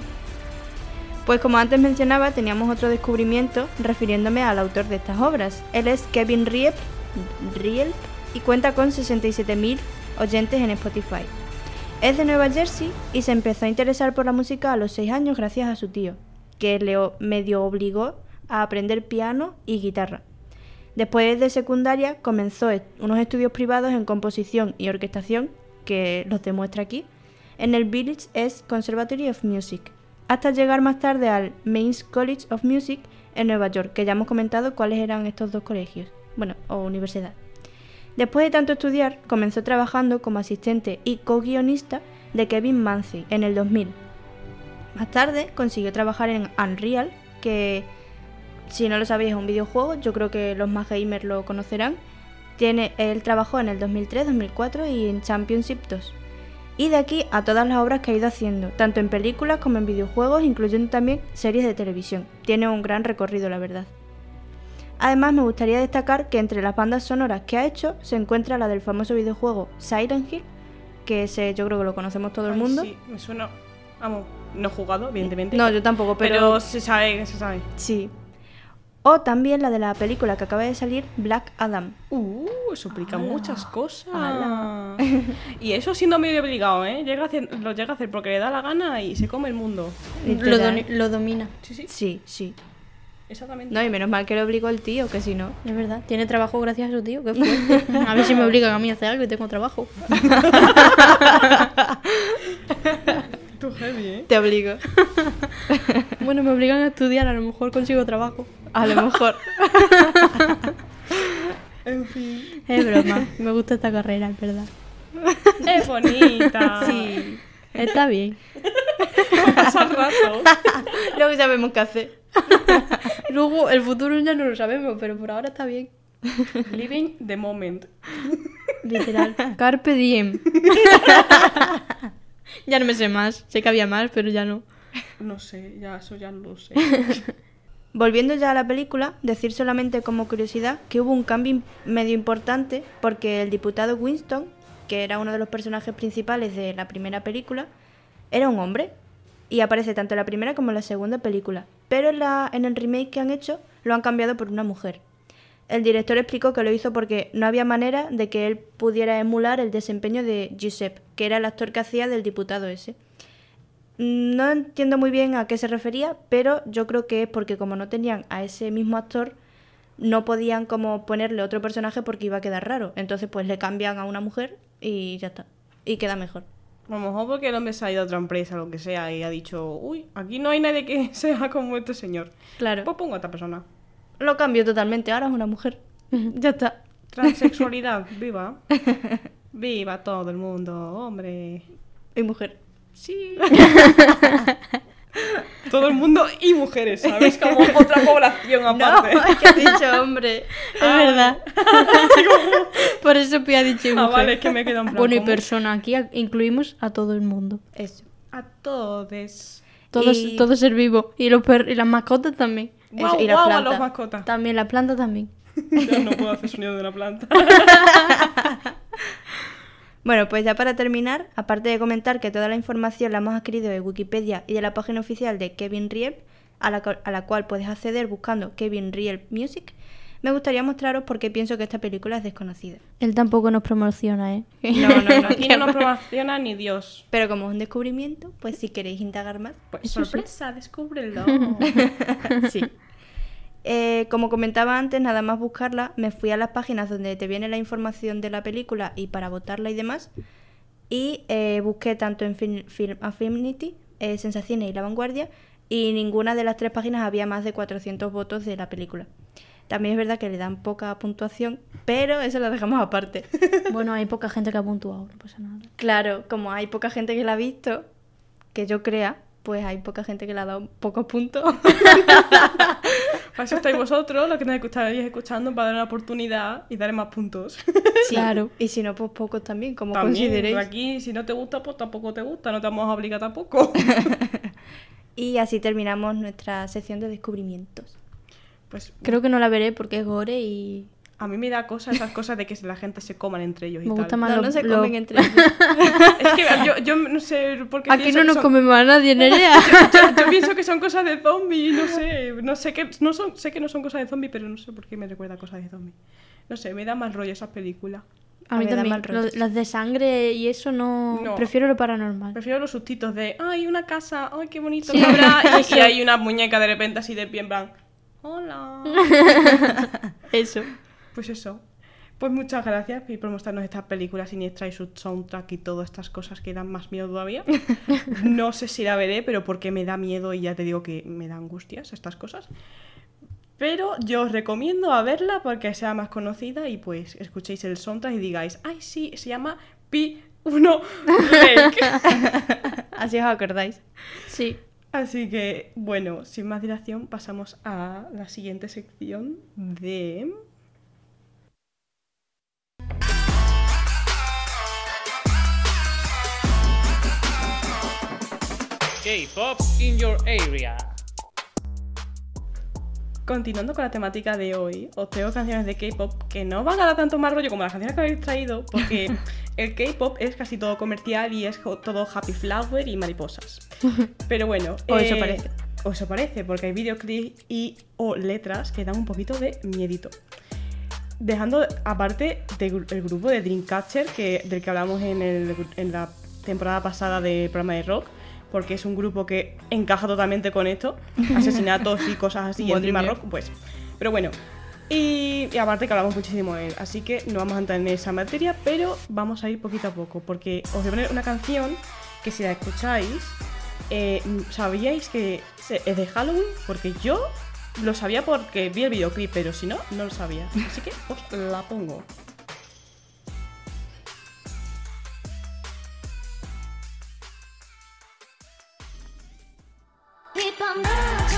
Pues como antes mencionaba, teníamos otro descubrimiento refiriéndome al autor de estas obras. Él es Kevin Riep, y cuenta con 67.000 oyentes en Spotify. Es de Nueva Jersey y se empezó a interesar por la música a los 6 años gracias a su tío, que le medio obligó a aprender piano y guitarra. Después de secundaria comenzó unos estudios privados en composición y orquestación, que los demuestra aquí, en el Village S Conservatory of Music, hasta llegar más tarde al Mains College of Music en Nueva York, que ya hemos comentado cuáles eran estos dos colegios, bueno, o universidad. Después de tanto estudiar, comenzó trabajando como asistente y co-guionista de Kevin Mancy en el 2000. Más tarde consiguió trabajar en Unreal, que si no lo sabéis es un videojuego, yo creo que los más gamers lo conocerán. Tiene, él trabajó en el 2003, 2004 y en Championship 2. Y de aquí a todas las obras que ha ido haciendo, tanto en películas como en videojuegos, incluyendo también series de televisión. Tiene un gran recorrido, la verdad. Además, me gustaría destacar que entre las bandas sonoras que ha hecho se encuentra la del famoso videojuego Silent Hill, que ese yo creo que lo conocemos todo el mundo. Sí, me suena... Vamos, no he jugado, evidentemente. No, yo tampoco, pero, pero, se sabe, se sabe. sí. O también la de la película que acaba de salir, Black Adam. Uh, eso explica muchas cosas. [laughs] y eso siendo medio obligado, ¿eh? Llega a hacer- lo llega a hacer porque le da la gana y se come el mundo. Lo, domina. Sí, sí, Sí, sí. exactamente. No, y menos mal que lo obligó el tío, que si no. Es verdad. Tiene trabajo gracias a su tío. Qué fuerte. [laughs] A ver si me obligan a mí a hacer algo y tengo trabajo. [laughs] Tú heavy, ¿eh? Te obligo. [laughs] Bueno, me obligan a estudiar. A lo mejor consigo trabajo. A lo mejor. En fin. Es broma. Me gusta esta carrera, es verdad. Es bonita. Sí. Está bien. Pasa rato. Luego sabemos qué hacer. Luego, el futuro ya no lo sabemos, pero por ahora está bien. Living the moment. Literal. Carpe diem. [laughs] [laughs] ya no me sé más. Sé que había más, pero ya no. No sé, ya eso ya no lo sé. [laughs] Volviendo ya a la película, decir solamente como curiosidad que hubo un cambio medio importante porque el diputado Winston, que era uno de los personajes principales de la primera película, era un hombre y aparece tanto en la primera como en la segunda película, pero en, la, en el remake que han hecho lo han cambiado por una mujer. El director explicó que lo hizo porque no había manera de que él pudiera emular el desempeño de Giuseppe, que era el actor que hacía del diputado ese. No entiendo muy bien a qué se refería, pero yo creo que es porque como no tenían a ese mismo actor, no podían como ponerle otro personaje porque iba a quedar raro. Entonces pues le cambian a una mujer y ya está. Y queda mejor. A lo mejor porque el hombre se ha ido a otra empresa lo que sea y ha dicho, uy, aquí no hay nadie que [laughs] sea como este señor. Claro. Pues pongo a otra persona. Lo cambio totalmente, ahora es una mujer. ya está. Transexualidad, [laughs] viva. Viva todo el mundo, hombre. Y mujer. Sí. [laughs] todo el mundo y mujeres, ¿sabes? Como otra población [laughs] aparte. No, que has dicho hombre. Es verdad. Por eso Pia ha dicho Ah, mujer. vale, es que me en plan. Bueno, y persona. Aquí incluimos a todo el mundo. Eso. A todos. Todo, Y- todo ser vivo. Y, los per- y las mascotas también. Guau, y la guau a planta. los mascotas. También, las plantas también. [laughs] Yo no puedo hacer sonido de una planta. [laughs] Bueno, pues ya para terminar, aparte de comentar que toda la información la hemos adquirido de Wikipedia y de la página oficial de Kevin Riel, a la, a la cual puedes acceder buscando Kevin Riel Music, me gustaría mostraros por qué pienso que esta película es desconocida. Él tampoco nos promociona, ¿eh? [laughs] No, no, no. Aquí no [laughs] nos promociona ni Dios. Pero como es un descubrimiento, pues si queréis indagar más, Pues sorpresa, descúbrelo. [laughs] sí. Eh, como comentaba antes, nada más buscarla, me fui a las páginas donde te viene la información de la película y para votarla y demás. Y eh, busqué tanto en Film, Film Affinity, eh, Sensacine y La Vanguardia, y ninguna de las tres páginas había más de 400 votos de la película. También es verdad que le dan poca puntuación, pero eso lo dejamos aparte. [laughs] Bueno, hay poca gente que ha puntuado, no pasa nada. Claro, como hay poca gente que la ha visto, que yo crea, pues hay poca gente que le ha dado pocos puntos. [laughs] Para eso estáis vosotros, los que nos escucharéis escuchando, para dar una oportunidad y darle más puntos. Sí. [laughs] Claro. Y si no, pues pocos también, como También, consideréis. aquí, si no te gusta, pues tampoco te gusta, no te vamos a obligar tampoco. Y así terminamos nuestra sección de descubrimientos. Pues Creo que no la veré porque es gore y a mí me da cosa esas cosas de que la gente se coman entre ellos y [laughs] me tal. gusta más No, lo- no se lo- comen entre [laughs] ellos. [laughs] Es que yo, yo no sé por qué Aquí no nos son- comemos a nadie, Nerea. yo, yo pienso que son cosas de zombies, no sé, no sé que no son, sé que no son cosas de zombies, pero no sé por qué me recuerda a cosas de zombies. No sé, me da mal rollo esas películas. A mí me da también. Lo- las de sangre y eso no... No. Prefiero lo paranormal. Prefiero los sustitos de, ay, una casa, ay, qué bonito Sí. que habrá", y, y hay una muñeca de repente así de pie en plan, hola. [laughs] Eso. Pues eso. Pues muchas gracias Pi, por mostrarnos estas películas siniestras y su soundtrack y todas estas cosas que dan más miedo todavía. [laughs] No sé si la veré, pero porque me da miedo y ya te digo que me da angustias estas cosas. Pero yo os recomiendo a verla porque sea más conocida y pues escuchéis el soundtrack y digáis, ay sí, se llama Pi 1 Lake. Así os acordáis. Sí. Así que, bueno, sin más dilación, pasamos a la siguiente sección de... K-pop in your area. Continuando con la temática de hoy, os traigo canciones de K-pop que no van a dar tanto más rollo como las canciones que habéis traído, porque [laughs] el K-pop es casi todo comercial y es todo happy flower y mariposas. [laughs] Pero bueno, O eso parece. O eso parece, porque hay videoclips y o letras que dan un poquito de miedito. Dejando aparte del grupo de Dreamcatcher, que, del que hablamos en, el- en la temporada pasada del programa de rock, porque es un grupo que encaja totalmente con esto, [laughs] asesinatos y cosas así, y encima rock, pues. Pero bueno, y, y aparte que hablamos muchísimo de él, así que no vamos a entrar en esa materia, pero vamos a ir poquito a poco, porque os voy a poner una canción que si la escucháis, eh, ¿sabíais que es de Halloween? Porque yo lo sabía porque vi el videoclip, pero si no, no lo sabía. Así que os la pongo. keep on.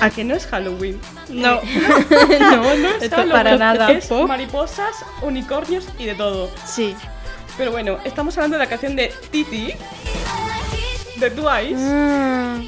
¿A que no es Halloween? No. [laughs] no, no es Esto Halloween. para nada. Es mariposas, unicornios y de todo. Sí. Pero bueno, estamos hablando de la canción de Titi, de Twice, Ah,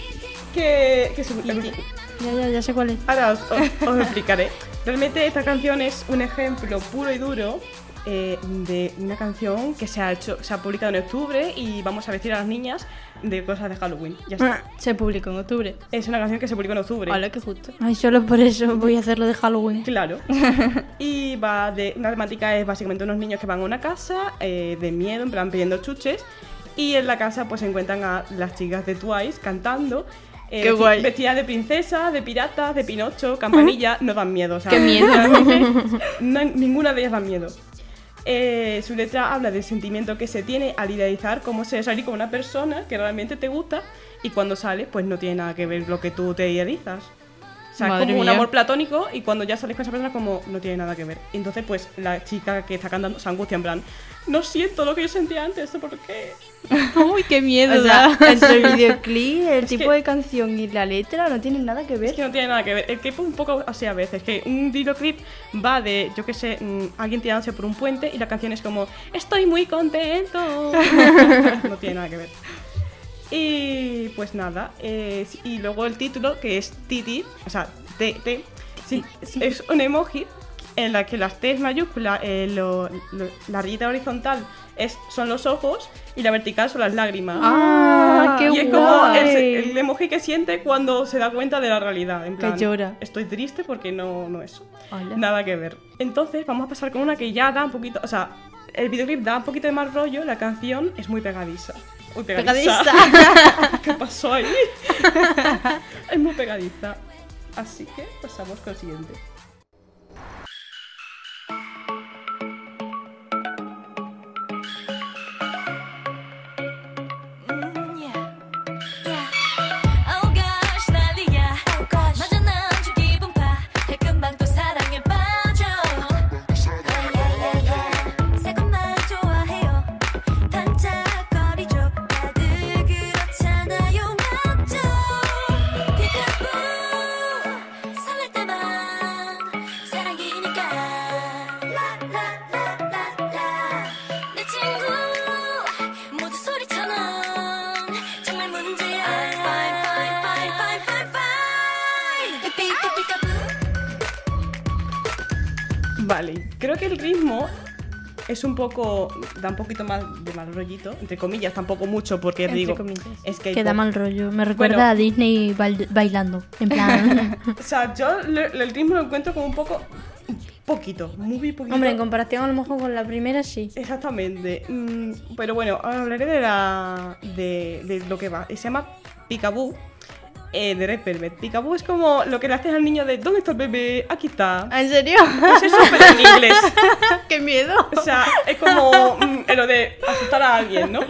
que, que es un- ya, ya, ya sé cuál es. Ahora os, os- os explicaré. Realmente esta canción es un ejemplo puro y duro eh, de una canción que se ha hecho, se ha publicado en octubre y vamos a vestir a las niñas de cosas de Halloween. Ya está. Se publicó en octubre. Es una canción que se publicó en octubre. Hola, qué justo. Ay, solo por eso voy a hacerlo de Halloween. Claro. [laughs] Y va de. Una temática es básicamente unos niños que van a una casa eh, de miedo, en plan pidiendo chuches. Y en la casa pues se encuentran a las chicas de Twice cantando. eh, Qué guay. Vestidas de princesa, de piratas, de Pinocho, campanilla, no dan miedo. o sea, Qué miedo. [laughs] no- ninguna de ellas dan miedo. Eh, su letra habla del sentimiento que se tiene al idealizar cómo se salir con una persona que realmente te gusta y cuando sales pues no tiene nada que ver lo que tú te idealizas. O sea, Madre es como un amor platónico y cuando ya sales con esa persona como no tiene nada que ver. Entonces pues la chica que está cantando se angustia en plan, no siento lo que yo sentía antes, ¿por qué? [laughs] Uy, qué miedo. O sea, [laughs] entre el videoclip, el Es tipo que- de canción y la letra no tienen nada que Es ver. que no tiene nada que ver. El clip es un poco así a veces, que un videoclip va de, yo qué sé, mm, alguien tirándose por un puente y la canción es como, estoy muy contento. [laughs] no tiene nada que ver. Y pues nada, eh, y luego el título, que es Titi, o sea, T, T, sí, es un emoji en la que las T es mayúscula, eh, lo- lo- la rayita horizontal es, son los ojos y la vertical son las lágrimas. Ah, qué y es como el, emoji que siente cuando se da cuenta de la realidad. En Que llora. Estoy triste porque no, no es. Hola. Nada que ver. Entonces vamos a pasar con una que ya da un poquito. O sea, el videoclip da un poquito de más rollo, la canción es muy pegadiza. Muy pegadiza. [laughs] ¿Qué pasó ahí? [laughs] es muy pegadiza. Así que pasamos con el siguiente. Es un poco. da un poquito más de mal rollito, entre comillas, tampoco mucho, porque Entre digo. comillas. Es que. Que da mal rollo. Me recuerda Bueno. a Disney bail- bailando. En plan. [laughs] O sea, yo le- el ritmo lo encuentro como un poco. poquito, muy poquito. Hombre, en comparación a lo mejor con la primera, sí. Exactamente. Mm, pero bueno, ahora hablaré de la. de, de lo que va. Se llama Picaboo. Eh, de Red Velvet. Picaboo es como lo que le haces al niño de ¿Dónde está el bebé? Aquí está. ¿En serio? Pues eso, pero en inglés. [laughs] ¡Qué miedo! O sea, es como mm, lo de asustar a alguien, ¿no?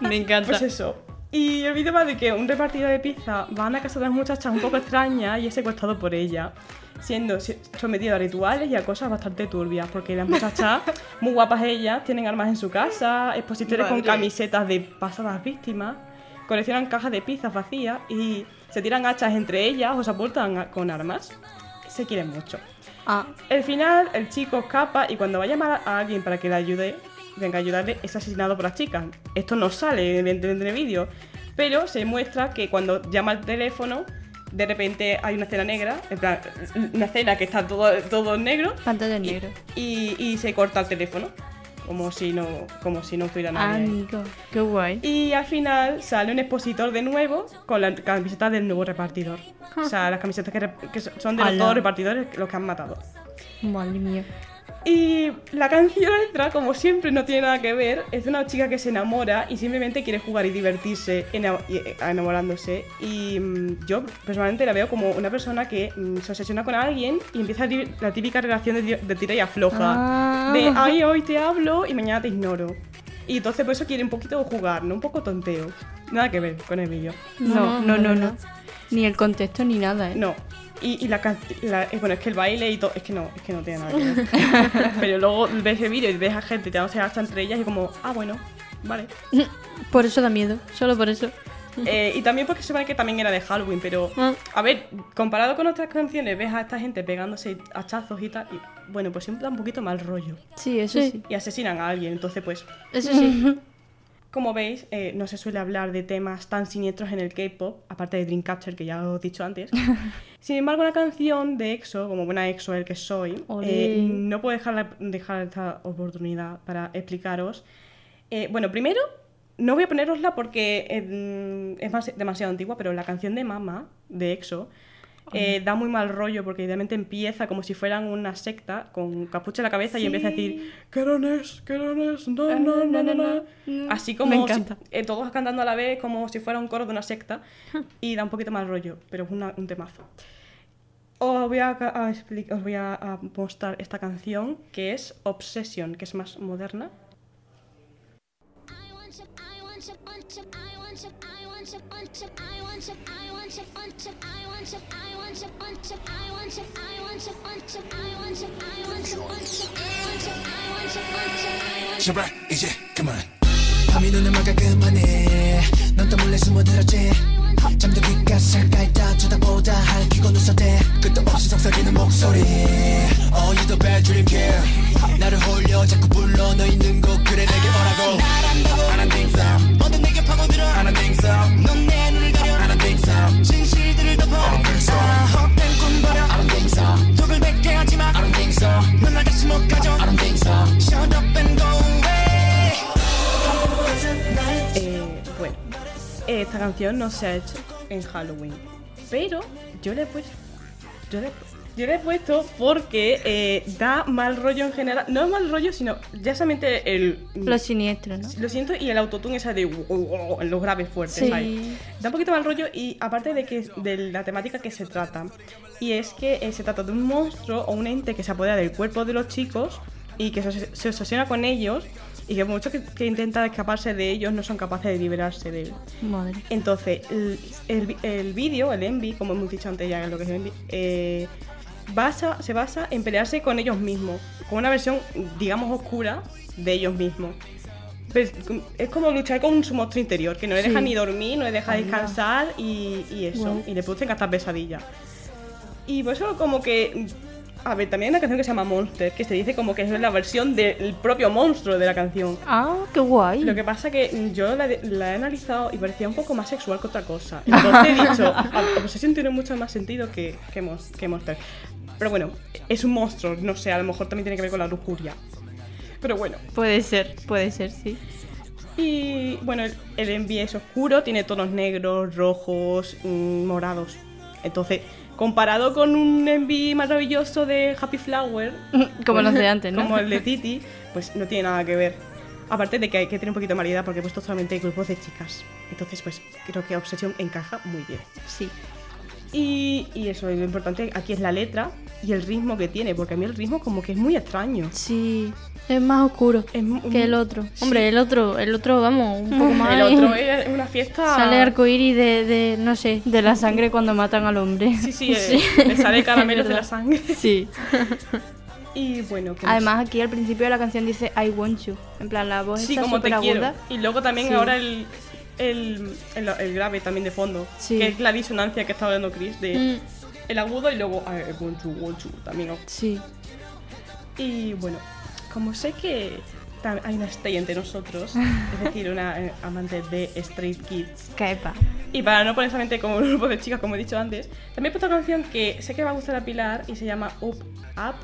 Me encanta. Pues eso. Y el vídeo va de que un repartidor de pizza va a una casa de unas muchachas un poco extrañas y es secuestrado por ella, siendo si- sometido a rituales y a cosas bastante turbias, porque las muchachas, muy guapas ellas, tienen armas en su casa, expositores con camisetas de pasadas víctimas, coleccionan cajas de pizzas vacías y se tiran hachas entre ellas o se apuntan con armas. Se quieren mucho. Ah, El final, el chico escapa y cuando va a llamar a alguien para que le ayude, venga a ayudarle, es asesinado por las chicas. Esto no sale en el vídeo, pero se muestra que cuando llama al teléfono, de repente hay una escena negra, en plan, una escena que está todo, todo en negro, pantalla y, negro. y- y se corta el teléfono, como si no, como si no estuviera nadie. Amigo, qué guay. Y al final sale un expositor de nuevo con la camiseta del nuevo repartidor. O sea, las camisetas que, que son de los dos repartidores los que han matado. Madre mía. Y la canción [laughs] letra, como siempre, no tiene nada que ver. Es de una chica que se enamora y simplemente quiere jugar y divertirse eh, enamorándose. Y mm, yo personalmente la veo como una persona que mm, se obsesiona con alguien y empieza la típica relación de, ti- de tira y afloja. Ah. De, ay, hoy te hablo y mañana te ignoro. Y entonces por eso quiere un poquito jugar, ¿no? Un poco tonteo. Nada que ver con el vídeo. No, no, no, no. Ni el contexto ni nada, ¿eh? No. Y, y la, la- eh, Bueno, es que el baile y todo. Es que no, es que no tiene nada que ver. [laughs] Pero luego ves el vídeo y ves a gente tirándose hasta entre ellas y como, ah, bueno, vale. [laughs] Por eso da miedo, solo por eso. Eh, y también porque se supone que también era de Halloween, pero. Ah. A ver, comparado con otras canciones, ves a esta gente pegándose hachazos y tal. Y bueno, pues siempre da un poquito mal rollo. Sí, eso Sí. sí. Y asesinan a alguien, entonces pues. Eso sí. [laughs] Como veis, eh, no se suele hablar de temas tan siniestros en el K-pop, aparte de Dreamcatcher, que ya os he dicho antes. [laughs] Sin embargo, una canción de EXO, como buena EXO el que soy, eh, no puedo dejar, la- dejar esta oportunidad para explicaros. Eh, bueno, primero, no voy a ponerosla porque eh, es más- demasiado antigua, pero la canción de Mama, de EXO, eh, da muy mal rollo porque idealmente empieza como si fueran una secta con capucha en la cabeza y empieza a decir Kerones, Kerones, no, no, no, no, no. Así como Me si- encanta. eh, todos cantando a la vez como si fuera un coro de una secta [laughs] y da un poquito más rollo, pero es una- un temazo. Os voy a, a expli- os voy a, a mostrar esta canción que es Obsession, que es más moderna. I want you, I want you, want you, I want you, I want you, want you, I want you, I want you, want you, I want you, I want you, want you, I want you, I want you, want you, I want you, I want you, want you, I want you, I want you, want you, I want you. 제발 이제 그만 밤이 눈을 막아 그만해 넌 또 몰래 숨어들었지 잠깐 있다 쳐다보다 할퀴고 웃어대 끝도 없이 속삭이는 목소리 Oh you the bad dream kid 나를 홀려 자꾸 불러 너 있는 곳 그래 내게 오라고 I don't think so 뭐든 내게 파고들어 I don't think so 넌내 눈을 가려 I don't think so 진실들을 덮어 I don't think so 헛된 꿈 버려 I don't think so 독을 뱉게 하지마 I don't think so 넌날 다시 못 가져 esta canción no se ha hecho en Halloween, pero yo le he puesto, yo le, yo le he puesto porque eh, da mal rollo en general, no es mal rollo, sino ya solamente el Lo siniestro, ¿no? lo siento y el autotune ese de los graves fuertes, Sí. Da un poquito mal rollo y aparte de que de la temática que se trata y es que eh, se trata de un monstruo o un ente que se apodera del cuerpo de los chicos y que se, se obsesiona con ellos y que muchos que, que intentan escaparse de ellos no son capaces de liberarse de él. Madre. Entonces, el, el, el vídeo, el envy, como hemos dicho antes ya, lo que es el envy, eh, basa, se basa en pelearse con ellos mismos, con una versión, digamos, oscura de ellos mismos. Pues, es como luchar con su monstruo interior, que no le deja ni dormir, no le deja descansar y, y eso, y le producen hasta pesadillas. Y por eso como que... A ver, también hay una canción que se llama Monster, que se dice como que es la versión del propio monstruo de la canción. Ah, qué guay. Lo que pasa que yo la, la he analizado y parecía un poco más sexual que otra cosa. Entonces he dicho, [laughs] "Ah, Obsession tiene mucho más sentido que, que, Monster. Pero bueno, es un monstruo, no sé, a lo mejor también tiene que ver con la lujuria. Pero bueno. Puede ser, puede ser, sí. Y bueno, el, el enví es oscuro, tiene tonos negros, rojos, mm, morados. Entonces, comparado con un enví maravilloso de Happy Flower, [laughs] Como los de antes, ¿no? [laughs] como el de Titi, pues no tiene nada que ver. Aparte de que hay que tener un poquito de variedad porque he puesto solamente grupos de chicas. Entonces, pues creo que Obsession encaja muy bien. Sí. Y, y eso, lo importante aquí es la letra y el ritmo que tiene, porque a mí el ritmo como que es muy extraño. Sí, es más oscuro Es que el otro. Sí. Hombre, el otro, el otro, vamos, un poco [laughs] más. El otro es una fiesta... Sale arcoíris de, de, no sé. De la sangre cuando matan al hombre. Sí, sí, [laughs] eh, le sale [laughs] caramelos de la sangre. Sí. Y bueno. Además, aquí al principio de la canción dice I want you. En plan, la voz sí, está como te quiero. Y luego también Sí. ahora el, el, el, el grave también de fondo, Sí. que es la disonancia que estaba dando Chris de Mm, el agudo y luego you, want you también. ¿no? Sí. Y bueno, como sé que hay una stay entre nosotros, es decir, una eh, amante de Straight Kids, [laughs] Caepa. y para no poner solamente como un grupo de chicas, como he dicho antes, también he puesto una canción que sé que va a gustar a Pilar y se llama Up, Up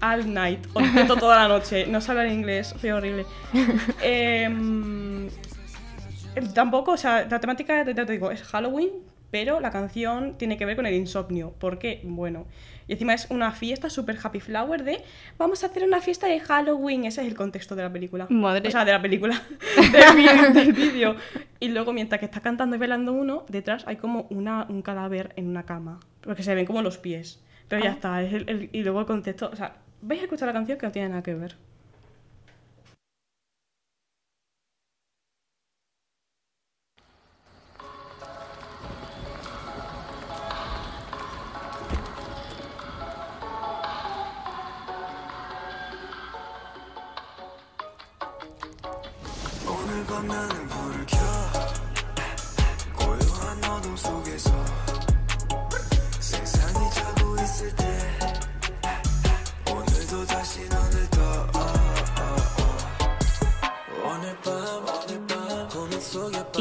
All Night. Os intento toda la noche, no sé hablar inglés, soy horrible. [laughs] Em, tampoco, o sea, la temática, te digo, es Halloween, pero la canción tiene que ver con el insomnio. porque Bueno, y encima es una fiesta super happy flower de vamos a hacer una fiesta de Halloween. Ese es el contexto de la película. Madre. O sea, de la película, [laughs] del vídeo- del vídeo. Y luego, mientras que está cantando y velando uno, detrás hay como una, un cadáver en una cama. Porque se ven como los pies. Pero ya está. es el- el- y luego el contexto. O sea, vais a escuchar la canción que no tiene nada que ver.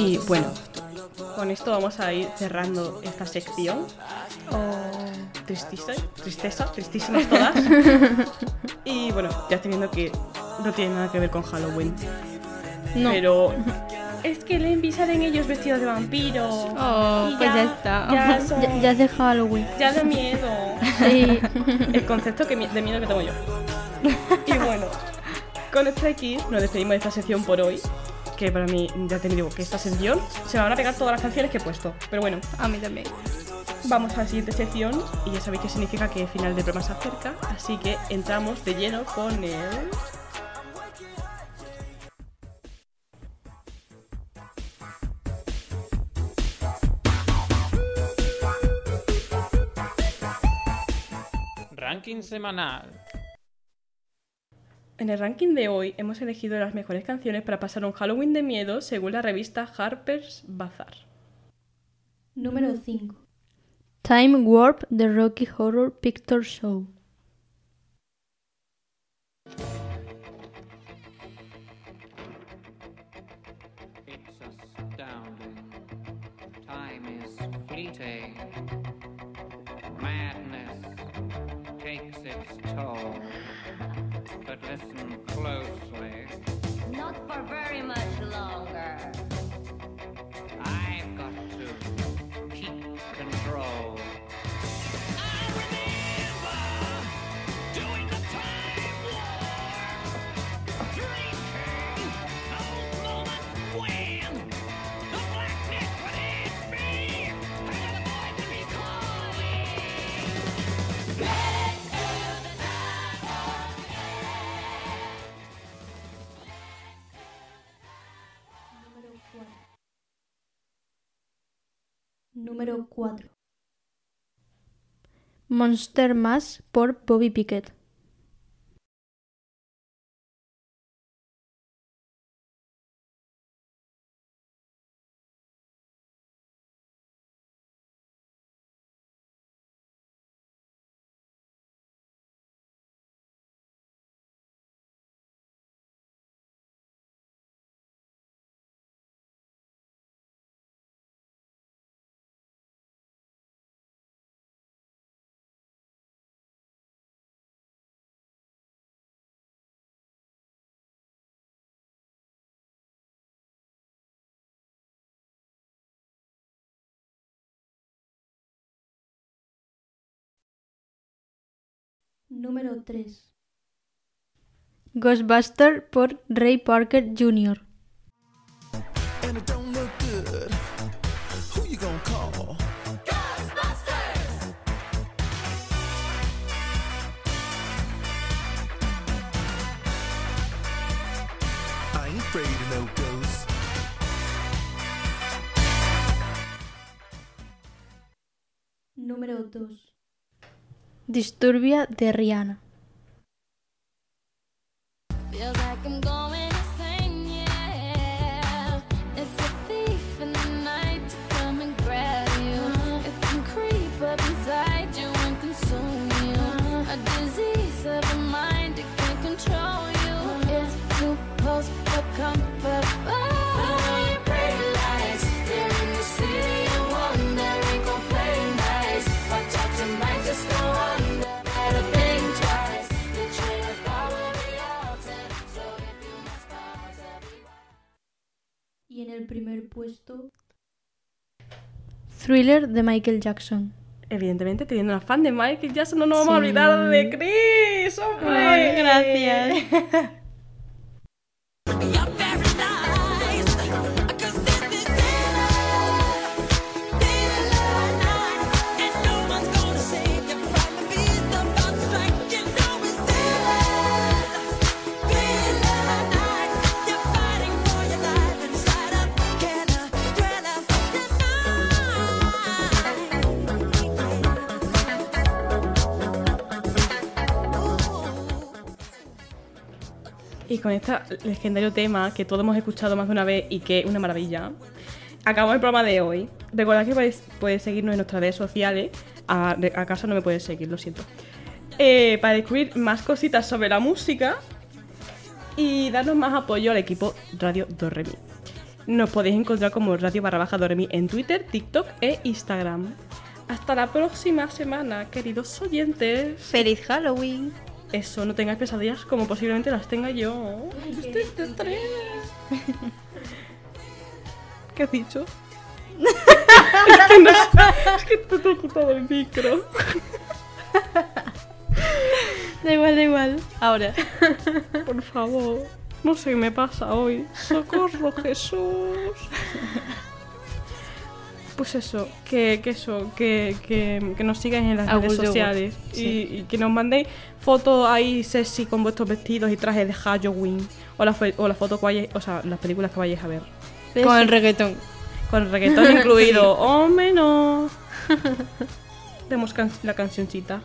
Y bueno, con esto vamos a ir cerrando esta sección. Eh, oh, tristeza, tristísimas todas. [laughs] y bueno, ya teniendo que no tiene nada que ver con Halloween. No. Pero es que Lenby salen ellos vestidos de vampiro. Oh, pues ya, está. Ya, de Halloween. Ya da miedo. Sí. [laughs] El concepto que, de miedo que tengo yo. Y bueno, con Stray Kids nos despedimos de esta sección por hoy. Que para mí, ya te digo, que esta sección se me van a pegar todas las canciones que he puesto. Pero bueno, A mí también. Vamos a la siguiente sección y ya sabéis que significa que el final del programa se acerca, así que entramos de lleno con el... Ranking semanal. En el ranking de hoy hemos elegido las mejores canciones para pasar un Halloween de miedo según la revista Harper's Bazaar. Número 5. Time Warp The Rocky Horror Picture Show. It's astounding. Time is fleeting. Madness takes its toll. Listen closely. Not for very much longer. Número 4. Monster Mash por Bobby Pickett. Número 3. Ghostbuster por Ray Parker Jr. Número 2. Disturbia de Rihanna. El primer puesto. Thriller de Michael Jackson. Evidentemente, teniendo una fan de Michael Jackson, no nos vamos a olvidar de Chris, hombre. Ay, gracias. [laughs] con este legendario tema que todos hemos escuchado más de una vez y que es una maravilla, acabamos el programa de hoy. Recordad que podéis, podéis seguirnos en nuestras redes sociales. A, casa no me puedes seguir, lo siento. Eh, para descubrir más cositas sobre la música y darnos más apoyo al equipo Radio Doremi. Nos podéis encontrar como Radio barra baja Doremi en Twitter, TikTok e Instagram. Hasta la próxima semana, queridos oyentes. ¡Feliz Halloween! Eso, no tengáis pesadillas como posiblemente las tenga yo. Estoy de estrés. ¿Qué has dicho? [laughs] es que no es que te he quitado el micro. Da igual, da igual. Ahora, [laughs] por favor, no sé qué me pasa hoy. Socorro, Jesús. Pues eso, que, que eso, que, que, que nos sigáis en las Algún redes sociales sí. y, y que nos mandéis fotos ahí sexy con vuestros vestidos y trajes de Halloween o la, o la foto que vayáis, o sea, las películas que vayáis a ver. Con el reggaetón. Con el reggaetón incluido. [laughs] ¡Hombre, no! Demos can- la cancioncita.